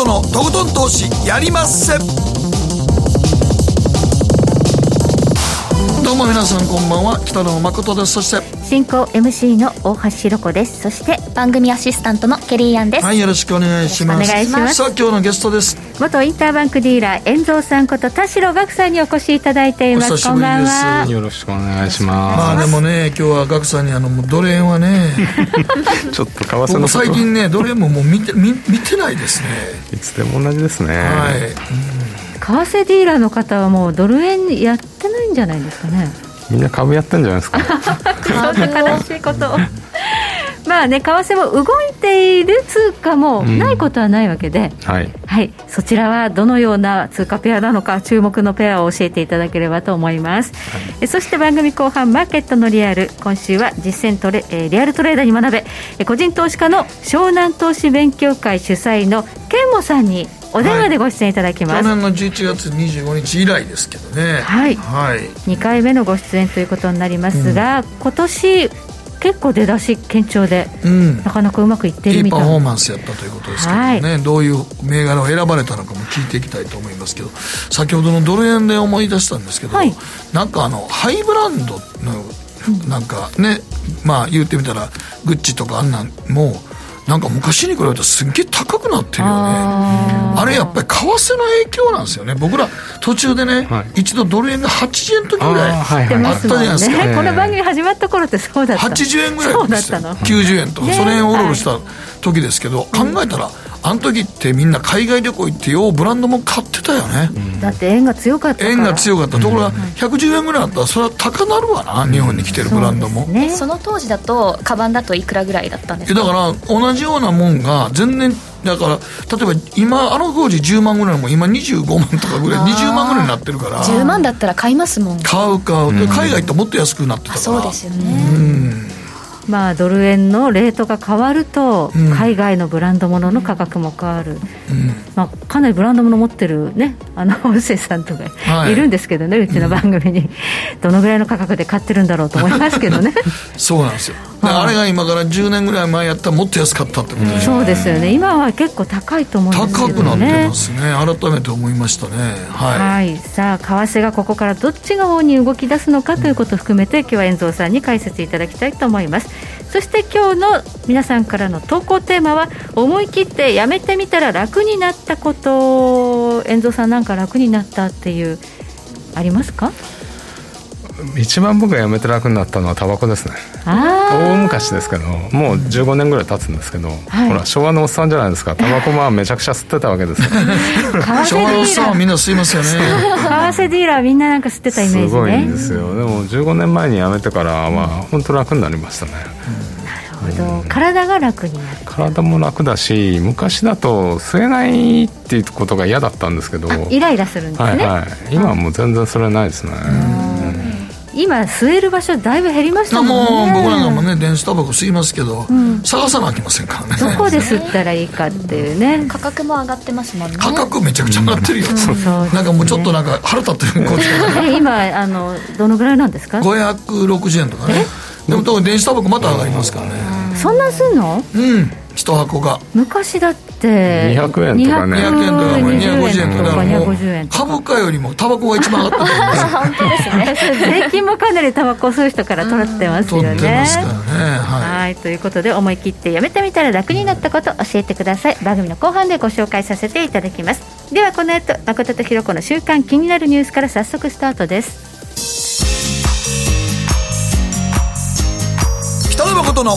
誠のとことん投資やりまっせ。どうも皆さんこんばんは。北野誠です。そして進行 MC の大橋ひろ子です。そして番組アシスタントのケリーアンです。はいよろしくお願いします。お願いします。さあ今日のゲストです。元インターバンクディーラー遠蔵さんこと田代岳さんにお越しいただいています。お久しぶりです。こんばんは。よろしくお願いしままあでもね今日はガクさんにあのもうドル円はねす。ちょっと為替の僕こと。最近ねドル円ももう見て見見てないですね。いつでも同じですね。はい。為替ディーラーの方はもうドル円やってないんじゃないですかねみんな株やってんじゃないですか。そんな悲しいことまあね為替も動いている通貨もないことはないわけで、はい。はい、そちらはどのような通貨ペアなのか注目のペアを教えていただければと思います、えそして番組後半マーケットのリアル。今週は実践トレ、えーリアルトレーダーに学べえ個人投資家の湘南投資勉強会主催のケンモさんにお電話でご出演いただきます、去年の11月25日以来ですけどね。はい。はい。2回目のご出演ということになりますが、今年結構出だし堅調でうん。なかなかうまくいっていいパるみたい。フォーマンスやったということですけどね、どういう銘柄を選ばれたのかも聞いていきたいと思いますけど先ほどのドル円で思い出したんですけど、はい。なんかあのハイブランドのなんかねまあ言ってみたらグッチとかあんなんもなんか昔に比べたらすっげえ高くなってるよね。ああれやっぱり為替の影響なんですよね。僕ら途中でね、は一度ドル円が80円の時ぐらいあったじゃないですか。この番組始まった頃ってそうだった。80円ぐらいでしたよ。そうだったの90円とか、ね。その辺をおろろした時ですけど、考えたらあの時ってみんな海外旅行行ってようブランドも買ってたよね、だって円が強かったから。円が強かった。ところが110円ぐらいあったらそれは高なるわな日本に来てるブランドも、ね。その当時だとカバンだといくらぐらいだったんですか？えだから同じようなもんが全然だから例えば今あの当時10万ぐらいのもん今25万とかぐらいあー。20万ぐらいになってるから。10万だったら買いますもん買う買う、で海外ってもっと安くなってたから。そうですよね、まあドル円のレートが変わると、うん。海外のブランド物の価格も変わる、うん。まあ、かなりブランド物持ってるねあの 音声さんとかはい。いるんですけどね、うちの番組に。どのぐらいの価格で買ってるんだろうと思いますけどね。そうなんですよ。であれが今から10年ぐらい前やったらもっと安かったってことでしょ、そうですよね。今は結構高いと思うんです高けどね。くなってますね。改めて思いましたね。はい、はい、さあ為替がここからどっちが方に動き出すのかということを含めて今日は遠藤さんに解説いただきたいと思いますそして今日の皆さんからの投稿テーマは思い切ってやめてみたら楽になったこと。遠藤さんなんか楽になったっていうありますか？一番僕が辞めて楽になったのはタバコですね。あ大昔ですけど、もう15年ぐらい経つんですけど、はい。ほら昭和のおっさんじゃないですか。タバコまあめちゃくちゃ吸ってたわけです 昭和のおっさんはみんな吸いますよね。為替ディーラーみんななんか吸ってたイメージすごいんねですよ。でも15年前に辞めてからは本当楽になりましたね。なるほど。体が楽になる体も楽だし、昔だと吸えないっていうことが嫌だったんですけど、イライラするんですね、はいはい。今はもう全然それないですね。今吸える場所だいぶ減りましたもんね。もう僕なんかもね電子タバコ吸いますけど、探さなあきませんからね。どこで吸ったらいいかっていうね。価格も上がってますもんね。価格めちゃくちゃ上がってるよ、そうですね。なんかもうちょっとなんか腹立ってるこっち今あのどのぐらいなんですか？560円とかね。でも特に電子タバコまた上がりますからね。そんなんすんの？うん一箱が。昔だって200円とかね。200円とかもう250円とかだからもう250円とか。株価よりもタバコが一番上がってるんですよ本当ですね。税金もかなりタバコ吸う人から取ってますよ取ってねますからねはい。はいということで思い切ってやめてみたら楽になったこと教えてください。番組の後半でご紹介させていただきます。ではこの後誠とひろ子の週刊気になるニュースから早速スタートです。北野誠の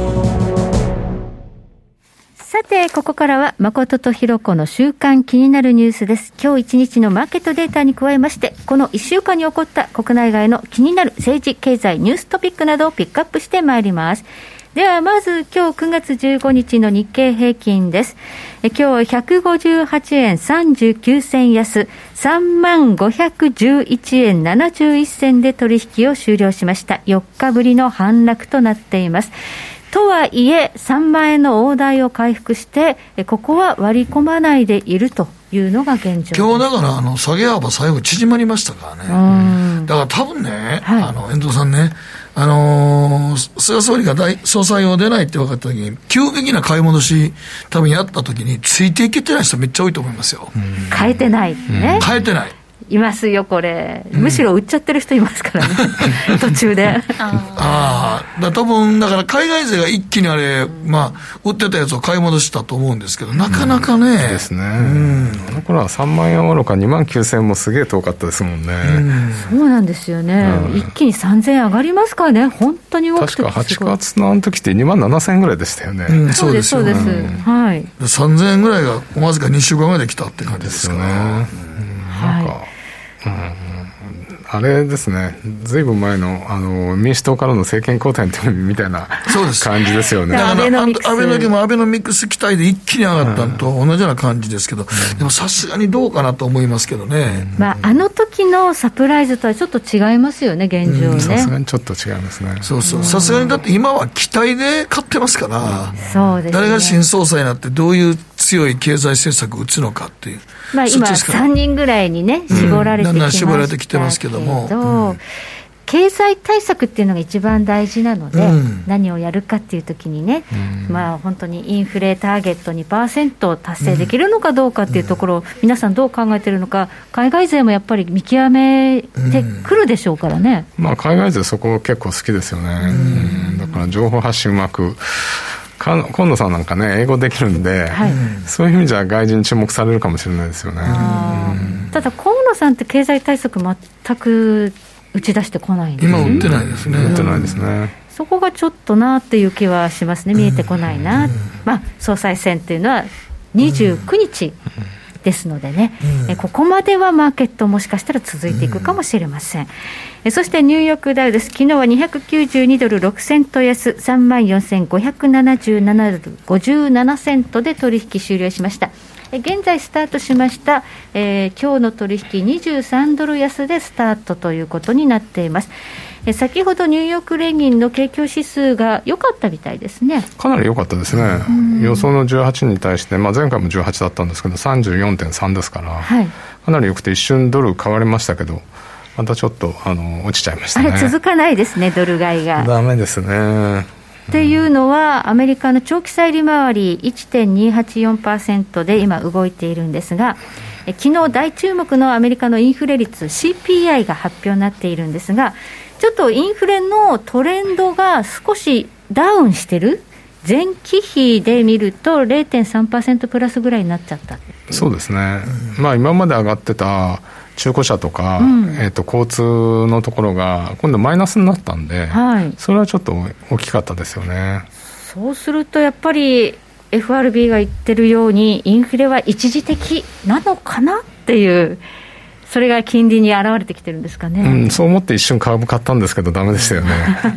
さて、ここからは誠とひろ子の週間気になるニュースです。今日一日のマーケットデータに加えまして、この1週間に起こった国内外の気になる政治、経済、ニューストピックなどをピックアップしてまいります。では、まず今日9月15日の日経平均です。え今日158円39銭安、3万511円71銭で取引を終了しました。4日ぶりの反落となっています。とはいえ、3万円の大台を回復して、ここは割り込まないでいるというのが現状今日だからあの下げ幅、最後縮まりましたからね、だから多分ね、はい、あの遠藤さんね、あのー、菅総理が大総裁を出ないって分かったときに、急激な買い戻し、多分やったときに、ついていけてない人めっちゃ多いと思いますよ。変えてないね。変えてない。いますよ、これ、むしろ売っちゃってる人いますからね、途中で。ああ、だ多分だから海外勢が一気にあれ、まあ、売ってたやつを買い戻したと思うんですけど、なかなかね。うん、ですね、うん、あの頃は3万円おろか2万9000円もすげえ遠かったですもんね、うん、そうなんですよね、一気に3000円上がりますからね、本当に確か8月のあの時って2万7000円ぐらいでしたよね、そうです、そうです、はい、3000円ぐらいがわずか2週間ぐらいで来たって感じですかね。なんか、あれですね、ずいぶん前のあの民主党からの政権交代みたいな感じですよね。だから安倍の時もアベノミクス期待で一気に上がったのと同じような感じですけど、でもさすがにどうかなと思いますけどね。まあ、あの時のサプライズとはちょっと違いますよね、現状ね。さすがにちょっと違いますね。そうそう。さすがにだって今は期待で買ってますから、そうです、誰が新総裁になってどういう強い経済政策を打つのかっていう。まあ、今、3人ぐらいにね、絞られてきまし絞られてきてますけど。も。経済対策っていうのが一番大事なので、うん、何をやるかっていうときにね、うん、まあ、本当にインフレターゲット2%を達成できるのかどうかっていうところを、皆さん、どう考えてるのか、海外勢もやっぱり見極めてくるでしょうからね、うん、まあ、海外勢、そこ結構好きですよね、だから情報発信うまく。今野さんなんかね英語できるんで、はい、そういう意味じゃ外人に注目されるかもしれないですよね、ただ河野さんって経済対策全く打ち出してこないんです今打ってないですね、打ってないですね。そこがちょっとなっていう気はしますね。見えてこないな、まあ総裁選っていうのは29日、ですのでね、うん、ここまではマーケットもしかしたら続いていくかもしれません、うん、そしてニューヨークダウです。昨日は292ドル6セント安。3万4577ドル57セントで取引終了しました。現在スタートしました、えー、今日の取引23ドル安でスタートということになっています。え先ほどニューヨーク連銀の景況指数が良かったみたいですねかなり良かったですね、予想の18に対して、まあ、前回も18だったんですけど、34.3ですから、はい、かなり良くて、一瞬ドル買われましたけど、またちょっとあの落ちちゃいましたね。あれ、続かないですね、ドル買いが。だめですね。っていうのは、アメリカの長期債利回り1.284%で今、動いているんですが、昨日大注目のアメリカのインフレ率、CPI が発表になっているんですが、ちょっとインフレのトレンドが少しダウンしてる、前期比で見ると0.3%プラスぐらいになっちゃった。そうですね、まあ、今まで上がってた中古車とか、うん、えーと、交通のところが今度マイナスになったんで、はい、それはちょっと大きかったですよね。そうするとやっぱり FRB が言ってるようにインフレは一時的なのかなっていうそれが金利に現れてきてるんですかね、うん、そう思って一瞬株買ったんですけどだめでしたよね。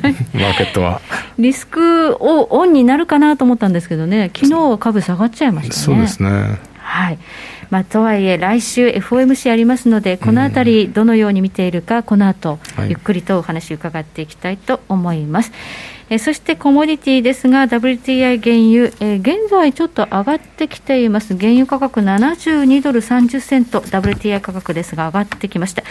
マーケットは。リスクをオンになるかなと思ったんですけどね。昨日は株下がっちゃいましたね。そうですね。はい。まあ、とはいえ、来週、FOMC ありますので、このあたり、どのように見ているか、この後、ゆっくりとお話伺っていきたいと思います。えそしてコモディティですが、WTI 原油、え現在ちょっと上がってきています。原油価格72ドル30セント、WTI 価格ですが上がってきました。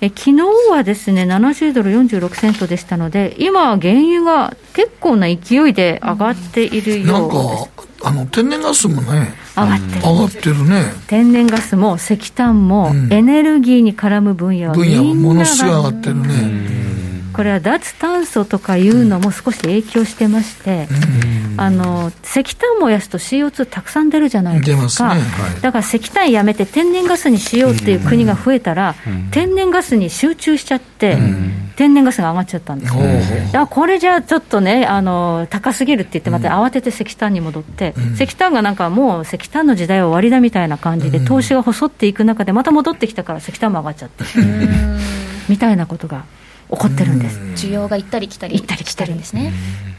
え昨日はですね、70ドル46セントでしたので、今、原油が結構な勢いで上がっているようです。なんかあの天然ガスもね上がってる。上がってるね。天然ガスも石炭も、エネルギーに絡む分野は分野はものすごい上がってるねこれは脱炭素とかいうのも少し影響してまして、あの石炭燃やすと CO2 たくさん出るじゃないですか、ね。はい、だから石炭やめて天然ガスにしようっていう国が増えたら、天然ガスに集中しちゃって、天然ガスが上がっちゃったんです、ね、だからこれじゃちょっとねあの、高すぎるって言って、また慌てて石炭に戻って、石炭がなんかもう石炭の時代は終わりだみたいな感じで、投資が細っていく中で、また戻ってきたから石炭も上がっちゃって、みたいなことが。起こってるんです。需要が行ったり来たり行ったり来たりですね。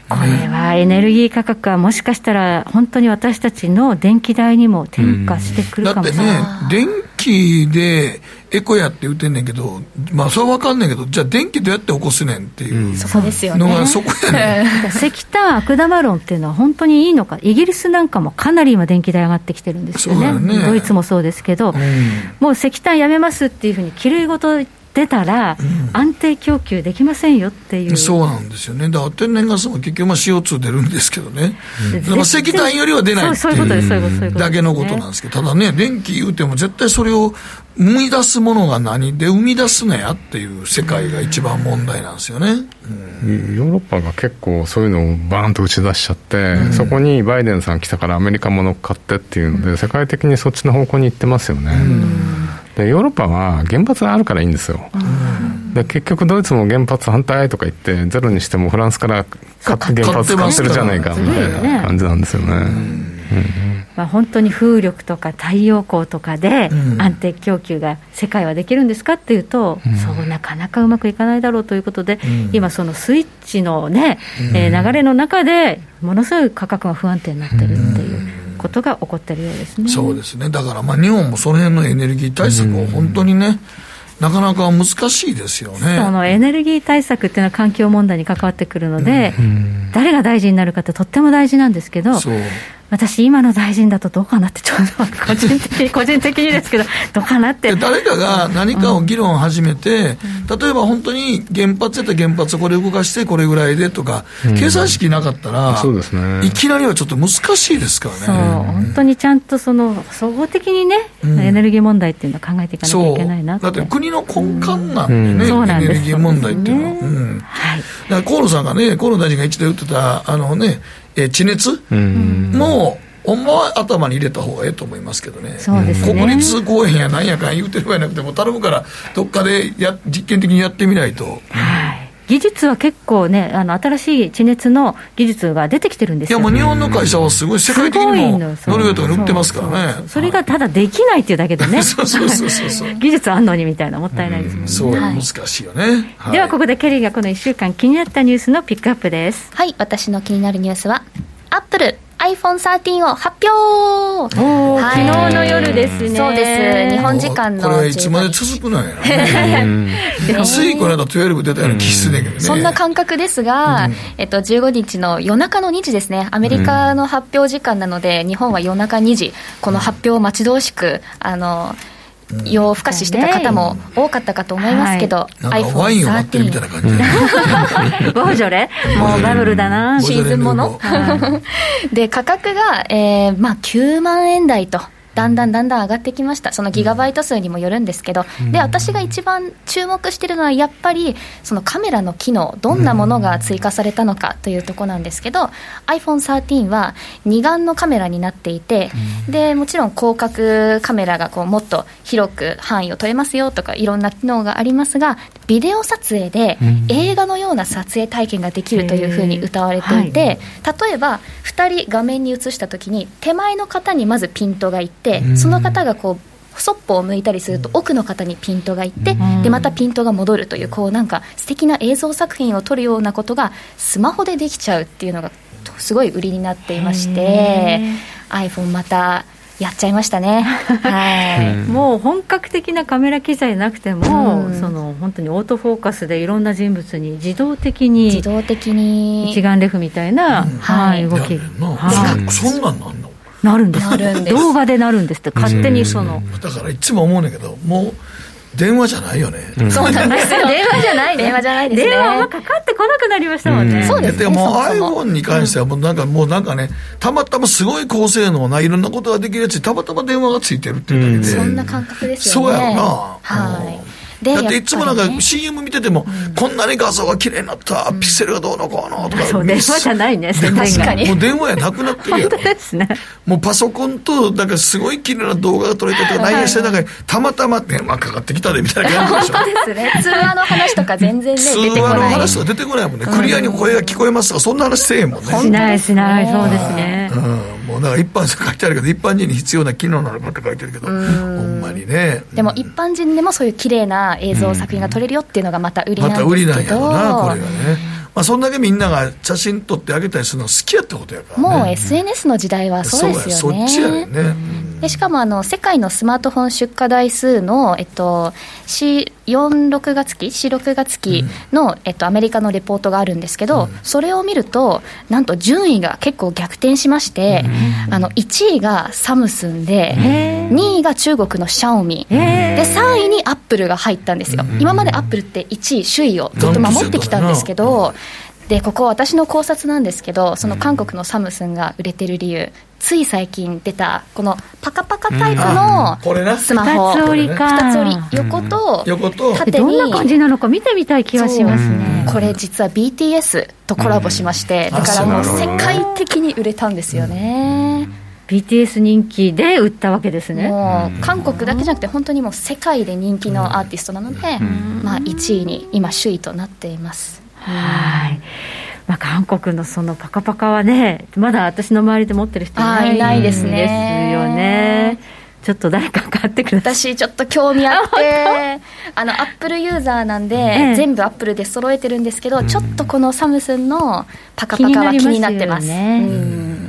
これはエネルギー価格はもしかしたら本当に私たちの電気代にも転嫁してくるかもしれない、だってね電気気でエコやって言ってんねんけど、まあ、それは分かんねんけど、じゃあ、電気どうやって起こすねんっていう、うん、そこですよね。のがそこやね 石炭悪玉論っていうのは本当にいいのか、イギリスなんかもかなり今、電気代上がってきてるんですよね、ね。ドイツもそうですけど、うん、もう石炭やめますっていうふうに、きれい事出たら、安定供給できませんよっていう、そうなんですよね、だから天然ガスも結局、CO2 出るんですけどね、うん、石炭よりは出ないっていうだけのことなんですけど、ただね、電気言うても、絶対それを生み出すものが何？で生み出すのやっていう世界が一番問題なんですよね、うん、ヨーロッパが結構そういうのをバーンと打ち出しちゃって、うん、そこにバイデンさん来たからアメリカも乗っかってっていうので、世界的にそっちの方向に行ってますよね。でヨーロッパは原発があるからいいんですよ、で結局ドイツも原発反対とか言ってゼロにしてもフランスから原発買ってるじゃないかみたいな感じなんですよね。まあ、本当に風力とか太陽光とかで安定供給が世界はできるんですかっていうと、うん、そうなかなかうまくいかないだろうということで、うん、今、そのスイッチのね、うん、えー、流れの中で、ものすごい価格が不安定になってるっていう。ことが起こってるようですね。そうですね。だからまあ日本もその辺のエネルギー対策を本当にね、なかなか難しいですよね。そのエネルギー対策っていうのは環境問題に関わってくるので、誰が大臣になるかってとっても大事なんですけど、私、今の大臣だとどうかなって、ちょっと個人的 個人的にですけど、どうかなって。誰かが何かを議論を始めて、うん、例えば本当に原発やったら原発これ動かしてこれぐらいでとか、うん、計算式なかったら、そうですね、いきなりはちょっと難しいですからね。そう、本当にちゃんとその総合的にね、エネルギー問題っていうのは考えていかなきゃいけないなだって国の根幹なんでね、エネルギー問題っていうのは。はい、だから河野さんがね、河野大臣が一度言ってた、あのね、えー、地熱？も、ほんまは頭に入れた方がええと思いますけどね、そうですね。国立公園やなんやかん言うてる場合なくても、頼むから、どっかでや実験的にやってみないと。はい技術は結構ね、あの新しい地熱の技術が出てきてるんですよいや、もう日本の会社はすごい、世界的にもノルウェーとかに売ってますからね。それがただできないっていうだけでね、そうそうそうそう 技術あんのにみたいな、もったいないですもんね。そう、難しいよね。では、ここでケリーがこの1週間気になったニュースのピックアップです。はい、私の気になるニュースは、アップル iPhone13 を発表、はい、昨日の夜ですね。そうです。日本時間のこれいつまで続くのや なついこの間12出たような気すねけどね。そんな感覚ですが、うん、えっと、15日の夜中の2時ですね。アメリカの発表時間なので、うん、日本は夜中2時。この発表を待ち遠しくあの夜更かししてた方も多かったかと思いますけど、はい、ワインを待ってるみたいな感じ。ボージョレ。もうバブルだなシーズンもの。で価格が、えーまあ、9万円台とだんだんだんだん上がってきました、そのギガバイト数にもよるんですけど、うん、で私が一番注目しているのは、やっぱりそのカメラの機能、どんなものが追加されたのかというところなんですけど、うん、iPhone13 は二眼のカメラになっていて、うん、でもちろん広角カメラがこうもっと広く範囲を取れますよとか、いろんな機能がありますが、ビデオ撮影で映画のような撮影体験ができるというふうに謳われていて、はい、例えば2人画面に映したときに、手前の方にまずピントがいって、その方がこうそっぽを向いたりすると奥の方にピントがいってでまたピントが戻るというこうなんか素敵な映像作品を撮るようなことがスマホでできちゃうっていうのがすごい売りになっていまして iPhone またやっちゃいましたね、はい、もう本格的なカメラ機材なくても、うん、その本当にオートフォーカスでいろんな人物に自動的に自動的に。一眼レフみたいな、うん、はい、動き、はい、そんなんなんの？なるんです。動画でなるんですって。勝手にその。だからいつも思うんだけどもう電話じゃないよね、うん、そうなんですよ。電話じゃない電話じゃないですね。電話はかかってこなくなりましたもんね、うん、そうですね。もう iPhone に関してはもうなんかもうなんかねたまたますごい高性能ないろんなことができるやつにたまたま電話がついてるっていうだけで、そんな感覚ですよね。そうやろな。はいだっていつもなんか CM 見てても、こんなに画像が綺麗になった、ピクセルがどうのこうのとか、そう電話じゃないね確かに。もう電話やなくなってるやろですね。もうパソコンとなんかすごい綺麗な動画が撮れたとか内容して中にたまたま電話かかってきたでみたいな感じでしょ。本当ですね。通話の話とか全然ね通話の話とか出てこないもんね、クリアに声が聞こえますとかそんな話せえもんね。しないしないそうですね、うん。もうなんか一般書いてあるけど一般人に必要な機能なのかって書いてるけど。ほんまにね。でも一般人でもそういう綺麗な映像作品が撮れるよっていうのがまた売りなんですけど。また売りなんやろなこれがね。まあ、そんだけみんなが写真撮ってあげたりするの好きやってことやから、ね、もう SNS の時代はそうですよね、そっちやね、でしかもあの世界のスマートフォン出荷台数の、えっと、4、6月期、4、6月期の、うん、えっと、アメリカのレポートがあるんですけど、うん、それを見ると、なんと順位が結構逆転しまして、うん、あの1位がサムスンで、2位が中国のシャオミ、で3位にアップルが入ったんですよ、今までアップルって1位、首位をずっと守ってきたんですけど、でここ、私の考察なんですけど、その韓国のサムスンが売れてる理由、つい最近出た、このパカパカタイプのスマホ、2つ折りか、2つ折り、横と縦に、どんな感じなのか見てみたい気がしますね。これ、実は BTS とコラボしまして、だからもう世界的に売れたんですよね。BTS 人気で売ったわけですね。もう韓国だけじゃなくて本当にもう世界で人気のアーティストなので、まあ、1位に今首位となっていますはい。まあ、韓国のそのパカパカはね、まだ私の周りで持ってる人いないないですね。よね。ちょっと誰か買ってください。私ちょっと興味あって あのアップルユーザーなんで、ええ、全部アップルで揃えてるんですけど、ちょっとこのサムスンのパカパカは気になってます。ね、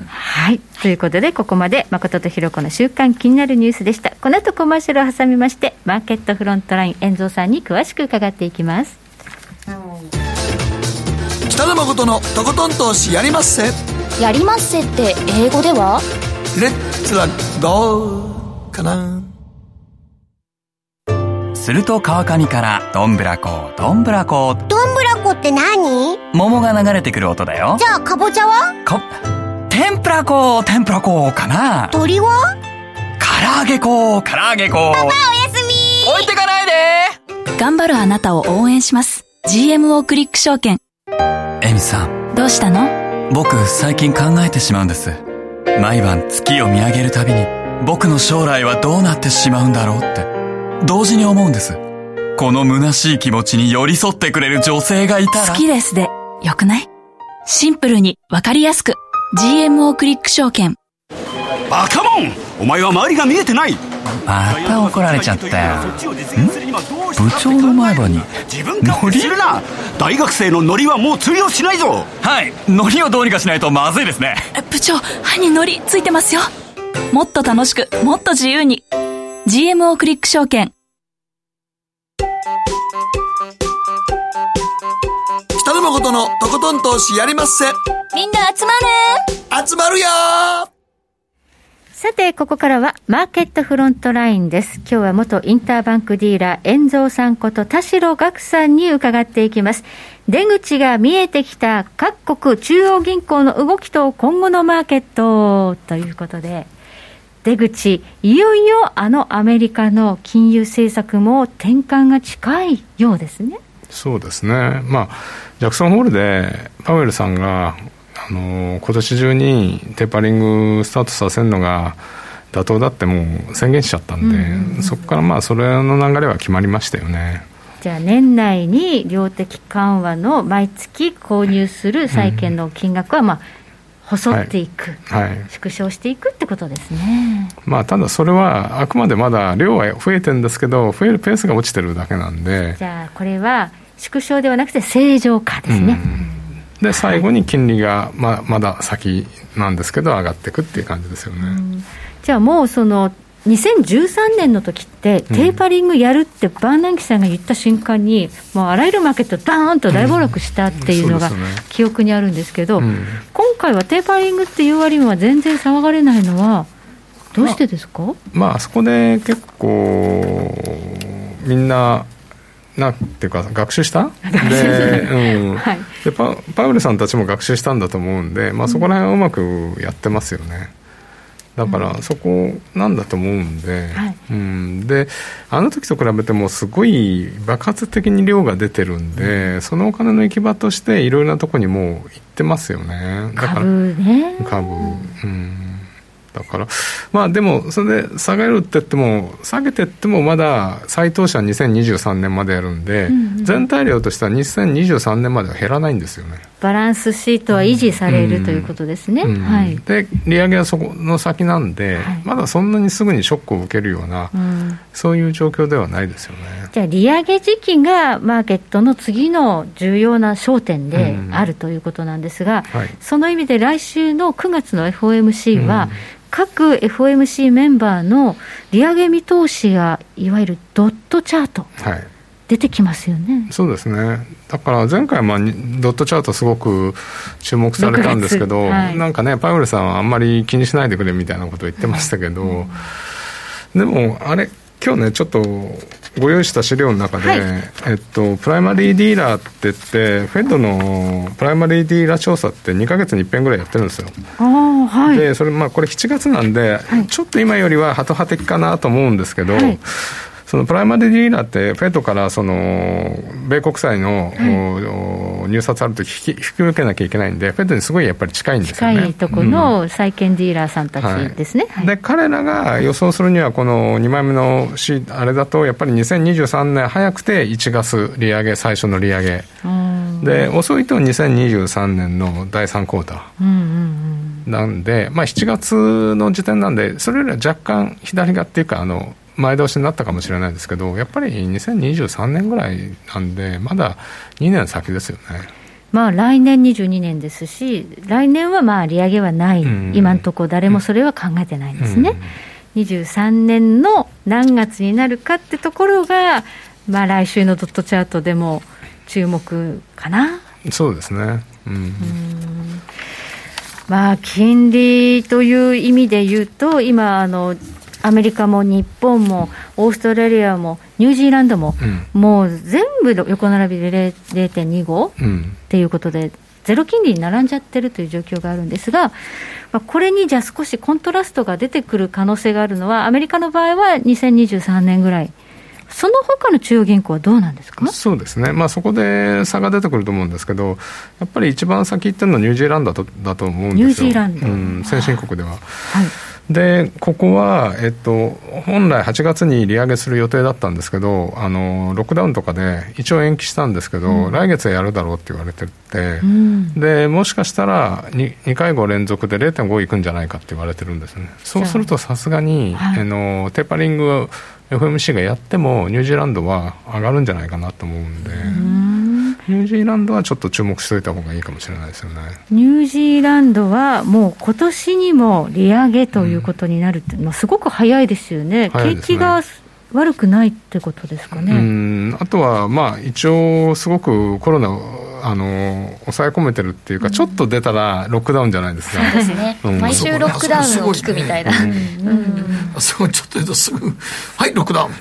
はい。ということでここまで誠とひろ子の週間気になるニュースでした。この後コマーシャルを挟みましてマーケットフロントライン遠蔵さんに詳しく伺っていきます北野誠のとことん投資やりまっせ。やりまっせって英語では？レッツはゴーかな。すると川上からどんぶらこどんぶらこどんぶらこって何？桃が流れてくる音だよ。じゃあかぼちゃは？か天ぷらこ天ぷらこかな。鳥は？唐揚げこ唐揚げこパパおやすみ置いてかないで。頑張るあなたを応援します。GMO クリック証券エミさん。どうしたの？僕最近考えてしまうんです。毎晩月を見上げるたびに僕の将来はどうなってしまうんだろうって。同時に思うんです。この虚しい気持ちに寄り添ってくれる女性がいたら。好きですでよくない？シンプルにわかりやすく。GMO クリック証券。バカモン！お前は周りが見えてないまた怒られちゃったよ。ん？部長の前歯に自分勝手するな。大学生のノリはもう通用しないぞ。はい。ノリをどうにかしないとまずいですね。部長歯にノリついてますよ。もっと楽しくもっと自由に。GMO クリック証券。北野誠のとことん投資やりまっせ。みんな集まる。集まるよさて、ここからはマーケットフロントラインです。今日は元インターバンクディーラー、遠蔵さんこと田代岳さんに伺っていきます。出口が見えてきた各国中央銀行の動きと今後のマーケットということで、出口、いよいよあのアメリカの金融政策も転換が近いようですね。そうですね。まあ、ジャクソンホールでパウエルさんがあの今年中にテーパリングスタートさせるのが妥当だってもう宣言しちゃったんで、うん。うん、そこからまあそれの流れは決まりましたよね。じゃあ年内に量的緩和の毎月購入する債券の金額はまあ、細っていく、はい、縮小していくってことですね、まあ、ただそれはあくまでまだ量は増えてるんですけど増えるペースが落ちてるだけなんで。じゃあこれは縮小ではなくて正常化ですね、うんで最後に金利がままだ先なんですけど上がっていくっていう感じですよね。じゃあもうその2013年の時ってテーパリングやるってバーナンキさんが言った瞬間に、もうあらゆるマーケットダーンと大暴落したっていうのが記憶にあるんですけど、今回はテーパリングっていう割には全然騒がれないのはどうしてですか、まあ、まあ、そこで結構みんななんていうか学習した？で,、うん。はい、でパパウルさんたちも学習したんだと思うんで、まあ、そこら辺はうまくやってますよね。だからそこなんだと思うんで、はい、うん、であの時と比べてもすごい爆発的に量が出てるんで、うん、そのお金の行き場としていろいろなとこにもう行ってますよね。だから株ね。株。うんだから、まあでも、それで下げるって言っても、下げてってもまだ再投資は2023年までやるんで、うんうん、全体量としては2023年までは減らないんですよね。バランスシートは維持される、うん、ということですね。うん。はい、で、利上げはそこの先なんで、はい、まだそんなにすぐにショックを受けるような、うん、そういう状況ではないですよね。じゃあ、利上げ時期がマーケットの次の重要な焦点であるということなんですが、はい、その意味で来週の9月の FOMC は、各 FOMC メンバーの利上げ見通しがいわゆるドットチャート、はい、出てきますよね。そうですね、だから前回、まあ、ドットチャート、すごく注目されたんですけど、はい、なんかね、パウエルさんはあんまり気にしないでくれみたいなことを言ってましたけど、うん、でも、あれ、今日ね、ちょっとご用意した資料の中で、はい、えっと、プライマリーディーラーって言って、フェッドのプライマリーディーラー調査って2か月に1遍ぐらいやってるんですよ。はい、で、それ、まあ、これ7月なんで、はい、ちょっと今よりはハト派的かなと思うんですけど、そのプライマリーディーラーって、フェットからその米国債の、はい、入札あるとき引き受けなきゃいけないんで、フェットにすごいやっぱり近いんですよね。近いとこの債券ディーラーさんたちですね。はい、で、彼らが予想するには、この2枚目のあれだと、やっぱり2023年早くて1月利上げ、最初の利上げ。で、遅いと2023年の第3クォーター。なんで、まあ、7月の時点なんで、それよりは若干左側っていうか、あの前倒しになったかもしれないですけど、やっぱり2023年ぐらいなんで、まだ2年先ですよね。まあ、来年22年ですし、来年はまあ利上げはない、うん、今のところ、誰もそれは考えてないんですね。うん、23年の何月になるかってところが、まあ、来週のドットチャートでも注目かな。そうですね、うん、うんまあ、金利という意味で言うと、今あの、アメリカも日本もオーストラリアもニュージーランドも、うん、もう全部横並びで0.25、うん、っていうことで、ゼロ金利に並んじゃってるという状況があるんですが、まあ、これにじゃあ少しコントラストが出てくる可能性があるのは、アメリカの場合は2023年ぐらい。その他の中央銀行はどうなんですか？そうですね、まあ、そこで差が出てくると思うんですけど、やっぱり一番先行ってるのはニュージーランドだとだと思うんですよ、ニュージーランド、うん、先進国では。はいでここは、えっと、本来8月に利上げする予定だったんですけどあのロックダウンとかで一応延期したんですけど、うん、来月はやるだろうって言われてて、うん、でもしかしたら 2, 2回後連続で0.5いくんじゃないかって言われてるんですね。そうするとさすがに、はい、あのテーパリング FMC がやってもニュージーランドは上がるんじゃないかなと思うんで。うんニュージーランドはちょっと注目しておいた方がいいかもしれないですよね。ニュージーランドはもう今年にも利上げということになるって、うん、すごく早いですよね、ね。景気が悪くないってことですかね。うん。あとは、まあ、一応、すごくコロナあの抑え込めてるっていうか、うん、ちょっと出たらロックダウンじゃないですか、そうですね、うん、毎週ロックダウンを聞くみたいな、すごい。ちょっと言うとすぐ、はい、ロックダウン、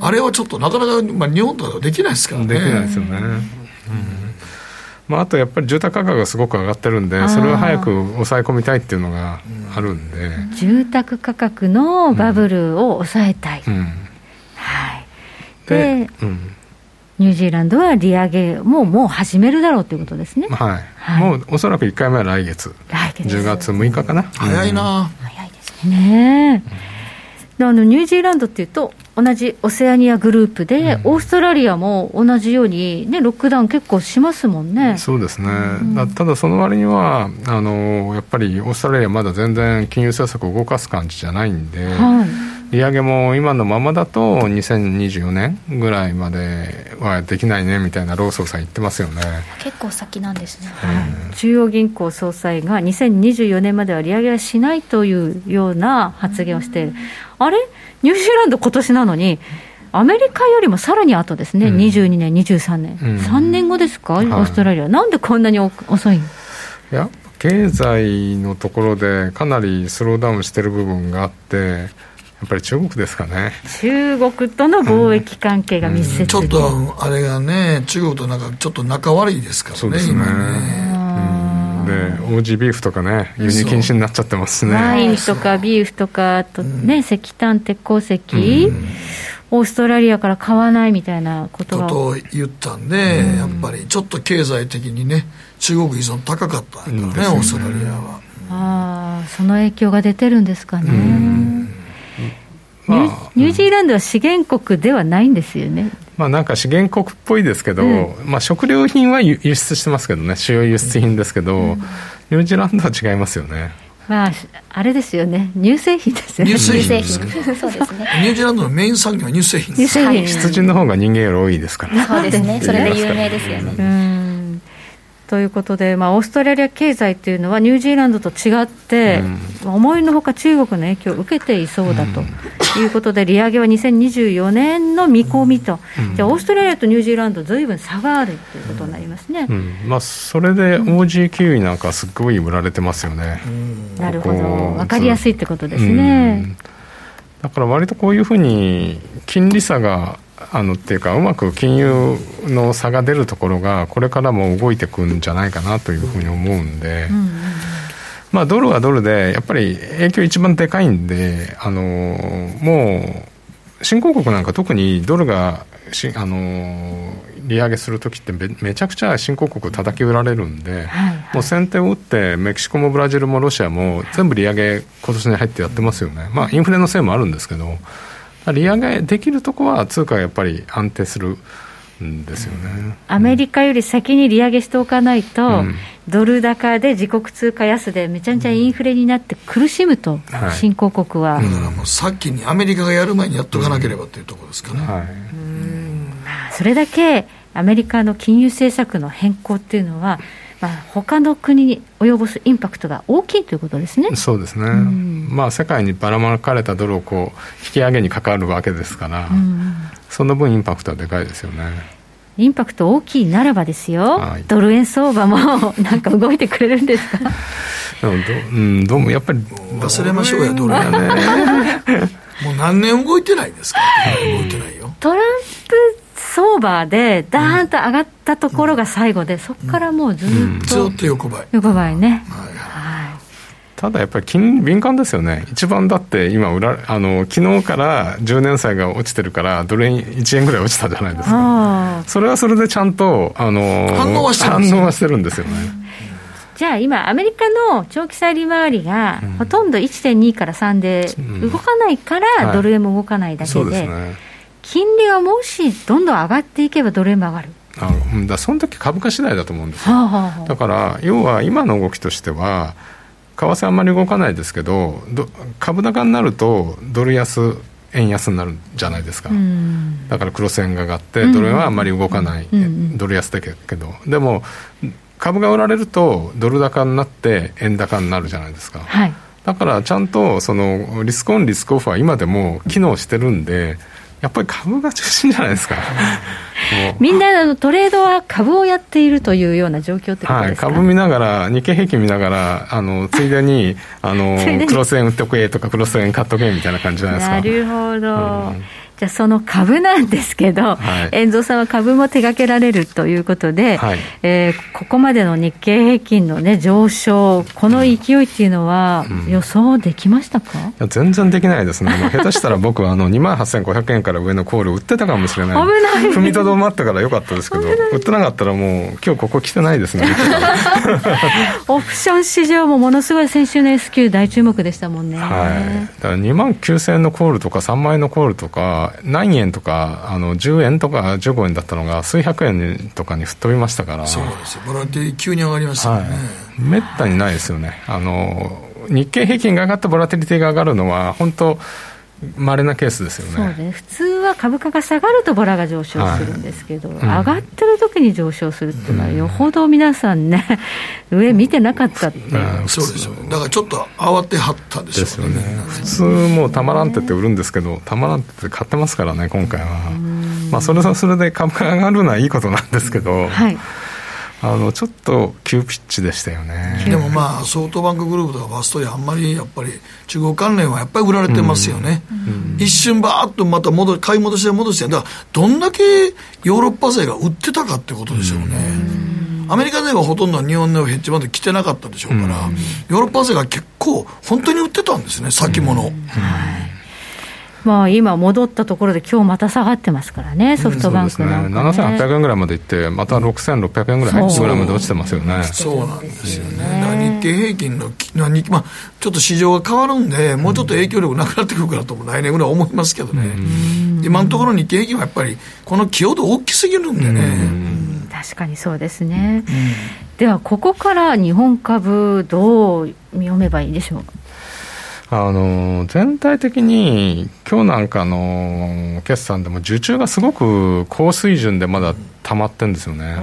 あれはちょっとなかなか、まあ、日本とはできないですからね。できないですよね。まあ、あとやっぱり住宅価格がすごく上がってるんで、それを早く抑え込みたいっていうのがあるんで、住宅価格のバブルを抑えたい、はい、で、うんニュージーランドは利上げももう始めるだろうということですね。はい。はい、もうおそらく1回目は来月。来月。10月6日かな。早いな、早いですね。うん、あのニュージーランドっていうと、同じオセアニアグループで、うん、オーストラリアも同じように、ね、ロックダウン結構しますもんねそうですね、うん、ただその割にはあの、やっぱりオーストラリア、まだ全然金融政策を動かす感じじゃないんで、はい、利上げも今のままだと、2024年ぐらいまではできないねみたいな、ローさん言ってますよね。結構先なんですね、はい、中央銀行総裁が2024年までは利上げはしないというような発言をして、うん、あれ？ニュージーランド、今年なのに、アメリカよりもさらに後ですね、うん、22年、23年、うん、3年後ですか、オーストラリア、なんでこんなに遅いいや、経済のところでかなりスローダウンしてる部分があって、やっぱり中国ですかね。中国との貿易関係が密接、うん、ちょっとあれがね、中国となんかちょっと仲悪いですからね、そうですね。今ね。で、オージービーフとかね、輸入禁止になっちゃってますね。ワインとかビーフとか、あとね、石炭、鉄鉱石、オーストラリアから買わないみたいなことことを言ったんで、やっぱりちょっと経済的にね、中国依存高かったからね、オーストラリアは。ああ、その影響が出てるんですかね。ニュージーランドは資源国ではないんですよね。まあ、なんか資源国っぽいですけど、うん、まあ、食料品は輸出してますけどね、主要輸出品ですけど、うん、ニュージーランドは違いますよね。まあ、あれですよね、乳製品ですよね。乳製品。そうですね。ニュージーランドのメイン産業は乳製品乳製品。羊の方が人間より多いですから。そうですね。それで有名ですよね。ということで、まあ、オーストラリア経済というのはニュージーランドと違って、思いのほか中国の影響を受けていそうだということで、利上げは2024年の見込みと、じゃあ、オーストラリアとニュージーランド、ずいぶん差があるということになりますね、まあ、それで OG キウイなんか、すごい売られてますよね。なるほど、分かりやすいってことですね。だから割とこういうふうに金利差があのっていうかうまく金融の差が出るところがこれからも動いていくんじゃないかなというふうに思うんで、うん、まあ、ドルはドルでやっぱり影響一番でかいんであのもう新興国なんか特にドルがしあの利上げするときってめめちゃくちゃ新興国叩き売られるんで、はいはい、もう先手を打ってメキシコもブラジルもロシアも全部利上げ今年に入ってやってますよね、まあ、インフレのせいもあるんですけど利上げできるとこは通貨がやっぱり安定するんですよね、アメリカより先に利上げしておかないと、うん、ドル高で自国通貨安でめちゃめちゃインフレになって苦しむと、うん、新興国は、だからもう先にアメリカがやる前にやっとかなければというところですかね、はい、それだけアメリカの金融政策の変更っていうのはまあ、他の国に及ぼすインパクトが大きいということですね。そうですね、まあ、世界にばらまかれたドルをこう引き上げに関わるわけですから、その分、インパクトはでかいですよね。インパクト大きいならばですよ、はい、ドル円相場も なんか動いてくれるんですか？でもど,、うん、どうもやっぱり忘れましょうや、ドル円。ね。もう何年動いてないですか、動いてないよ。トランプ相場でだーんと上がったところが最後で、そこからもうずっと、ずっと横ばい。横ばいね、はいただやっぱり金敏感ですよね、一番だって今裏あの、昨日から10年債が落ちてるから、ドル円1円ぐらい落ちたじゃないですか、それはそれでちゃんとあの反応はしてるんですよ。ね。じゃあ今、アメリカの長期債利回りがほとんど1.2から3で動かないから、ドル円も動かないだけで。うんはい、そうですね金利がもしどんどん上がっていけば、ドル円も上がる。あだその時株価次第だと思うんですよ、はあはあ、だから要は今の動きとしては為替あんまり動かないですけど株高になるとドル安円安になるじゃないですか、だからクロス円が上がってドル円はあんまり動かない、ドル安だけど。でも株が売られるとドル高になって円高になるじゃないですか、はい、だからちゃんとそのリスクオンリスクオフは今でも機能してるんでやっぱり株が中心じゃないですか。みんなあのトレードは株をやっているというような状況ってことですか、はい、株見ながら日経平均見ながらあのついでにあのクロス円売っておけとかクロス円買っとけみたいな感じじゃないですか。なるほど、うんじゃあその株なんですけど、はい、遠藤さんは株も手掛けられるということで、はい、えー、ここまでの日経平均の、ね、上昇、この勢いっていうのは、予想できましたか、うん、いや全然できないですね、もう下手したら僕はあの2万8500円から上のコール売ってたかもしれない、危ない。踏みとどまったからよかったですけど、売ってなかったらもう、今日ここ来てないですね、オプション市場もものすごい先週の S q 大注目でしたもんね。はい、だから2万9000円のコールとか、3万円のコールとか、何円とかあの10円とか15円だったのが数百円とかに吹っ飛びましたから。そうですよ。ボラティ急に上がりましたね、はい、めったにないですよね。あの日経平均が上がってボラティリティが上がるのは本当稀なケースですよね。そうね。普通は株価が下がるとボラが上昇するんですけど、はい。うん、上がってる時に上昇するっていうのは、よほど皆さんね、上見てなかったっていう、うん、そうですよね、だからちょっと慌てはったでしょうね、ね、普通、もうたまらんってって売るんですけど、たまらんってって買ってますからね、今回は。まあ、それはそれで株価が上がるのはいいことなんですけど。はいあのちょっと急ピッチでしたよね。でもまあ、ソフトバンクグループとかファストリー、あんまりやっぱり中国関連はやっぱり売られてますよね、うん。うん、一瞬ばーっとまた戻買い戻して戻して、だからどんだけヨーロッパ勢が売ってたかってことでしょうね。アメリカ勢はほとんど日本のヘッジファンド来てなかったでしょうから、ヨーロッパ勢が結構、本当に売ってたんですね、先物。はいまあ、今戻ったところで、今日また下がってますからね、ソフトバンクなんか、ね、ね、7800円ぐらいまでいって、また6600円ぐらいぐらいまで落ちてますよね。そうなんですよね。日経平均の、まあ、ちょっと市場が変わるんで、もうちょっと影響力なくなってくるかなと、来年ぐらい思いますけどね。今のところ日経平均はやっぱり、この寄与度大きすぎるんでね。確かにそうですね。では、ここから日本株、どう見読めばいいでしょうあの全体的に今日なんかの決算でも受注がすごく高水準でまだ溜まってるんですよね。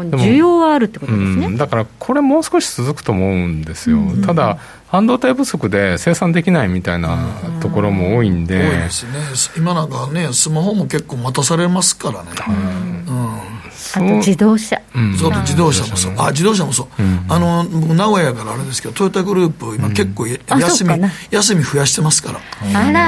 需要はあるってことですね、うん、だからこれもう少し続くと思うんですよ、ただ半導体不足で生産できないみたいなところも多いんで、多いですね。今なんかねスマホも結構待たされますからね、うんあと自動車、そうと自動車もそう、あ自動車もそう、あの僕、名古屋からあれですけど、トヨタグループ、今、結構休み、休み増やしてますから、あら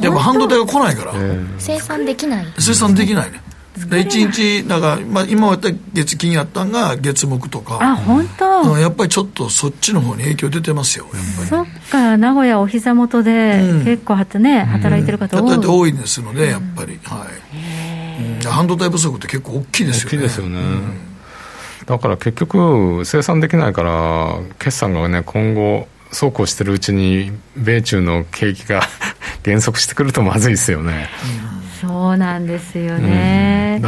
やっぱ半導体が来ないから、生産できない。生産できないね。で1日だから、まあ、今は月金やったんが月木とか。あ本当？やっぱりちょっとそっちの方に影響出てますよやっぱり。そっか。名古屋お膝元で結構はたね、働いてる方多い、多いですのでやっぱり。はい、半導体不足って結構大きいですよね。大きいですよね、だから結局生産できないから決算がね今後そうこうしてるうちに米中の景気が 減速してくるとまずいですよね、うんそうなんですよね、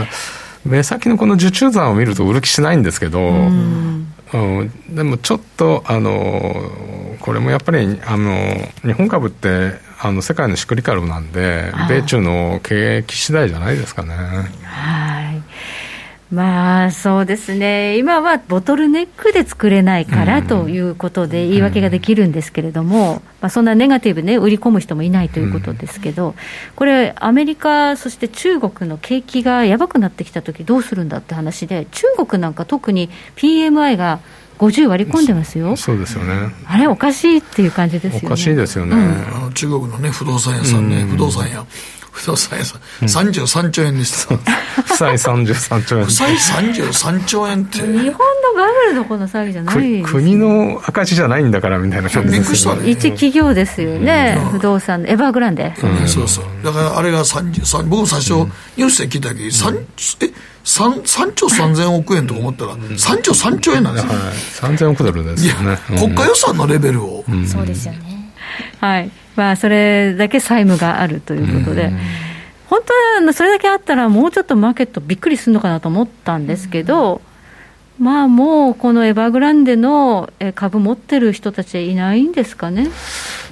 うん、目先のこの受注残を見ると売る気しないんですけど、うん、うん、でもちょっとあのこれもやっぱりあの日本株ってあの世界のシクリカルなんで米中の経営次第じゃないですかね。はい。まあそうですね、今はボトルネックで作れないからということで言い訳ができるんですけれども、まあ、そんなネガティブね、売り込む人もいないということですけど、これ、アメリカ、そして中国の景気がやばくなってきたとき、どうするんだって話で、中国なんか特に PMI が50割り込んでますよ。そうですよね。あれおかしいっていう感じですよね。おかしいですよね。うん、中国のね不動産屋さんね、不動産屋。不動産屋さん、33兆円でした。負債33兆円。負債33兆円って。日本のバブルのこの騒ぎじゃない国の赤字じゃないんだからみたいな感じですよね。一企業ですよね、不動産、エバーグランデ。そうそう。だからあれが33、僕も最初、ニュースで聞いた時、3、え 3, 3兆3000億円とか思ったら、3兆3兆円なんですよ。はい、3000億ドルですよね。国家予算のレベルを。そうですよね。はいまあ、それだけ債務があるということで、本当はそれだけあったら、もうちょっとマーケットびっくりするのかなと思ったんですけど、まあもうこのエバーグランデの株持ってる人たちはいないんですかね？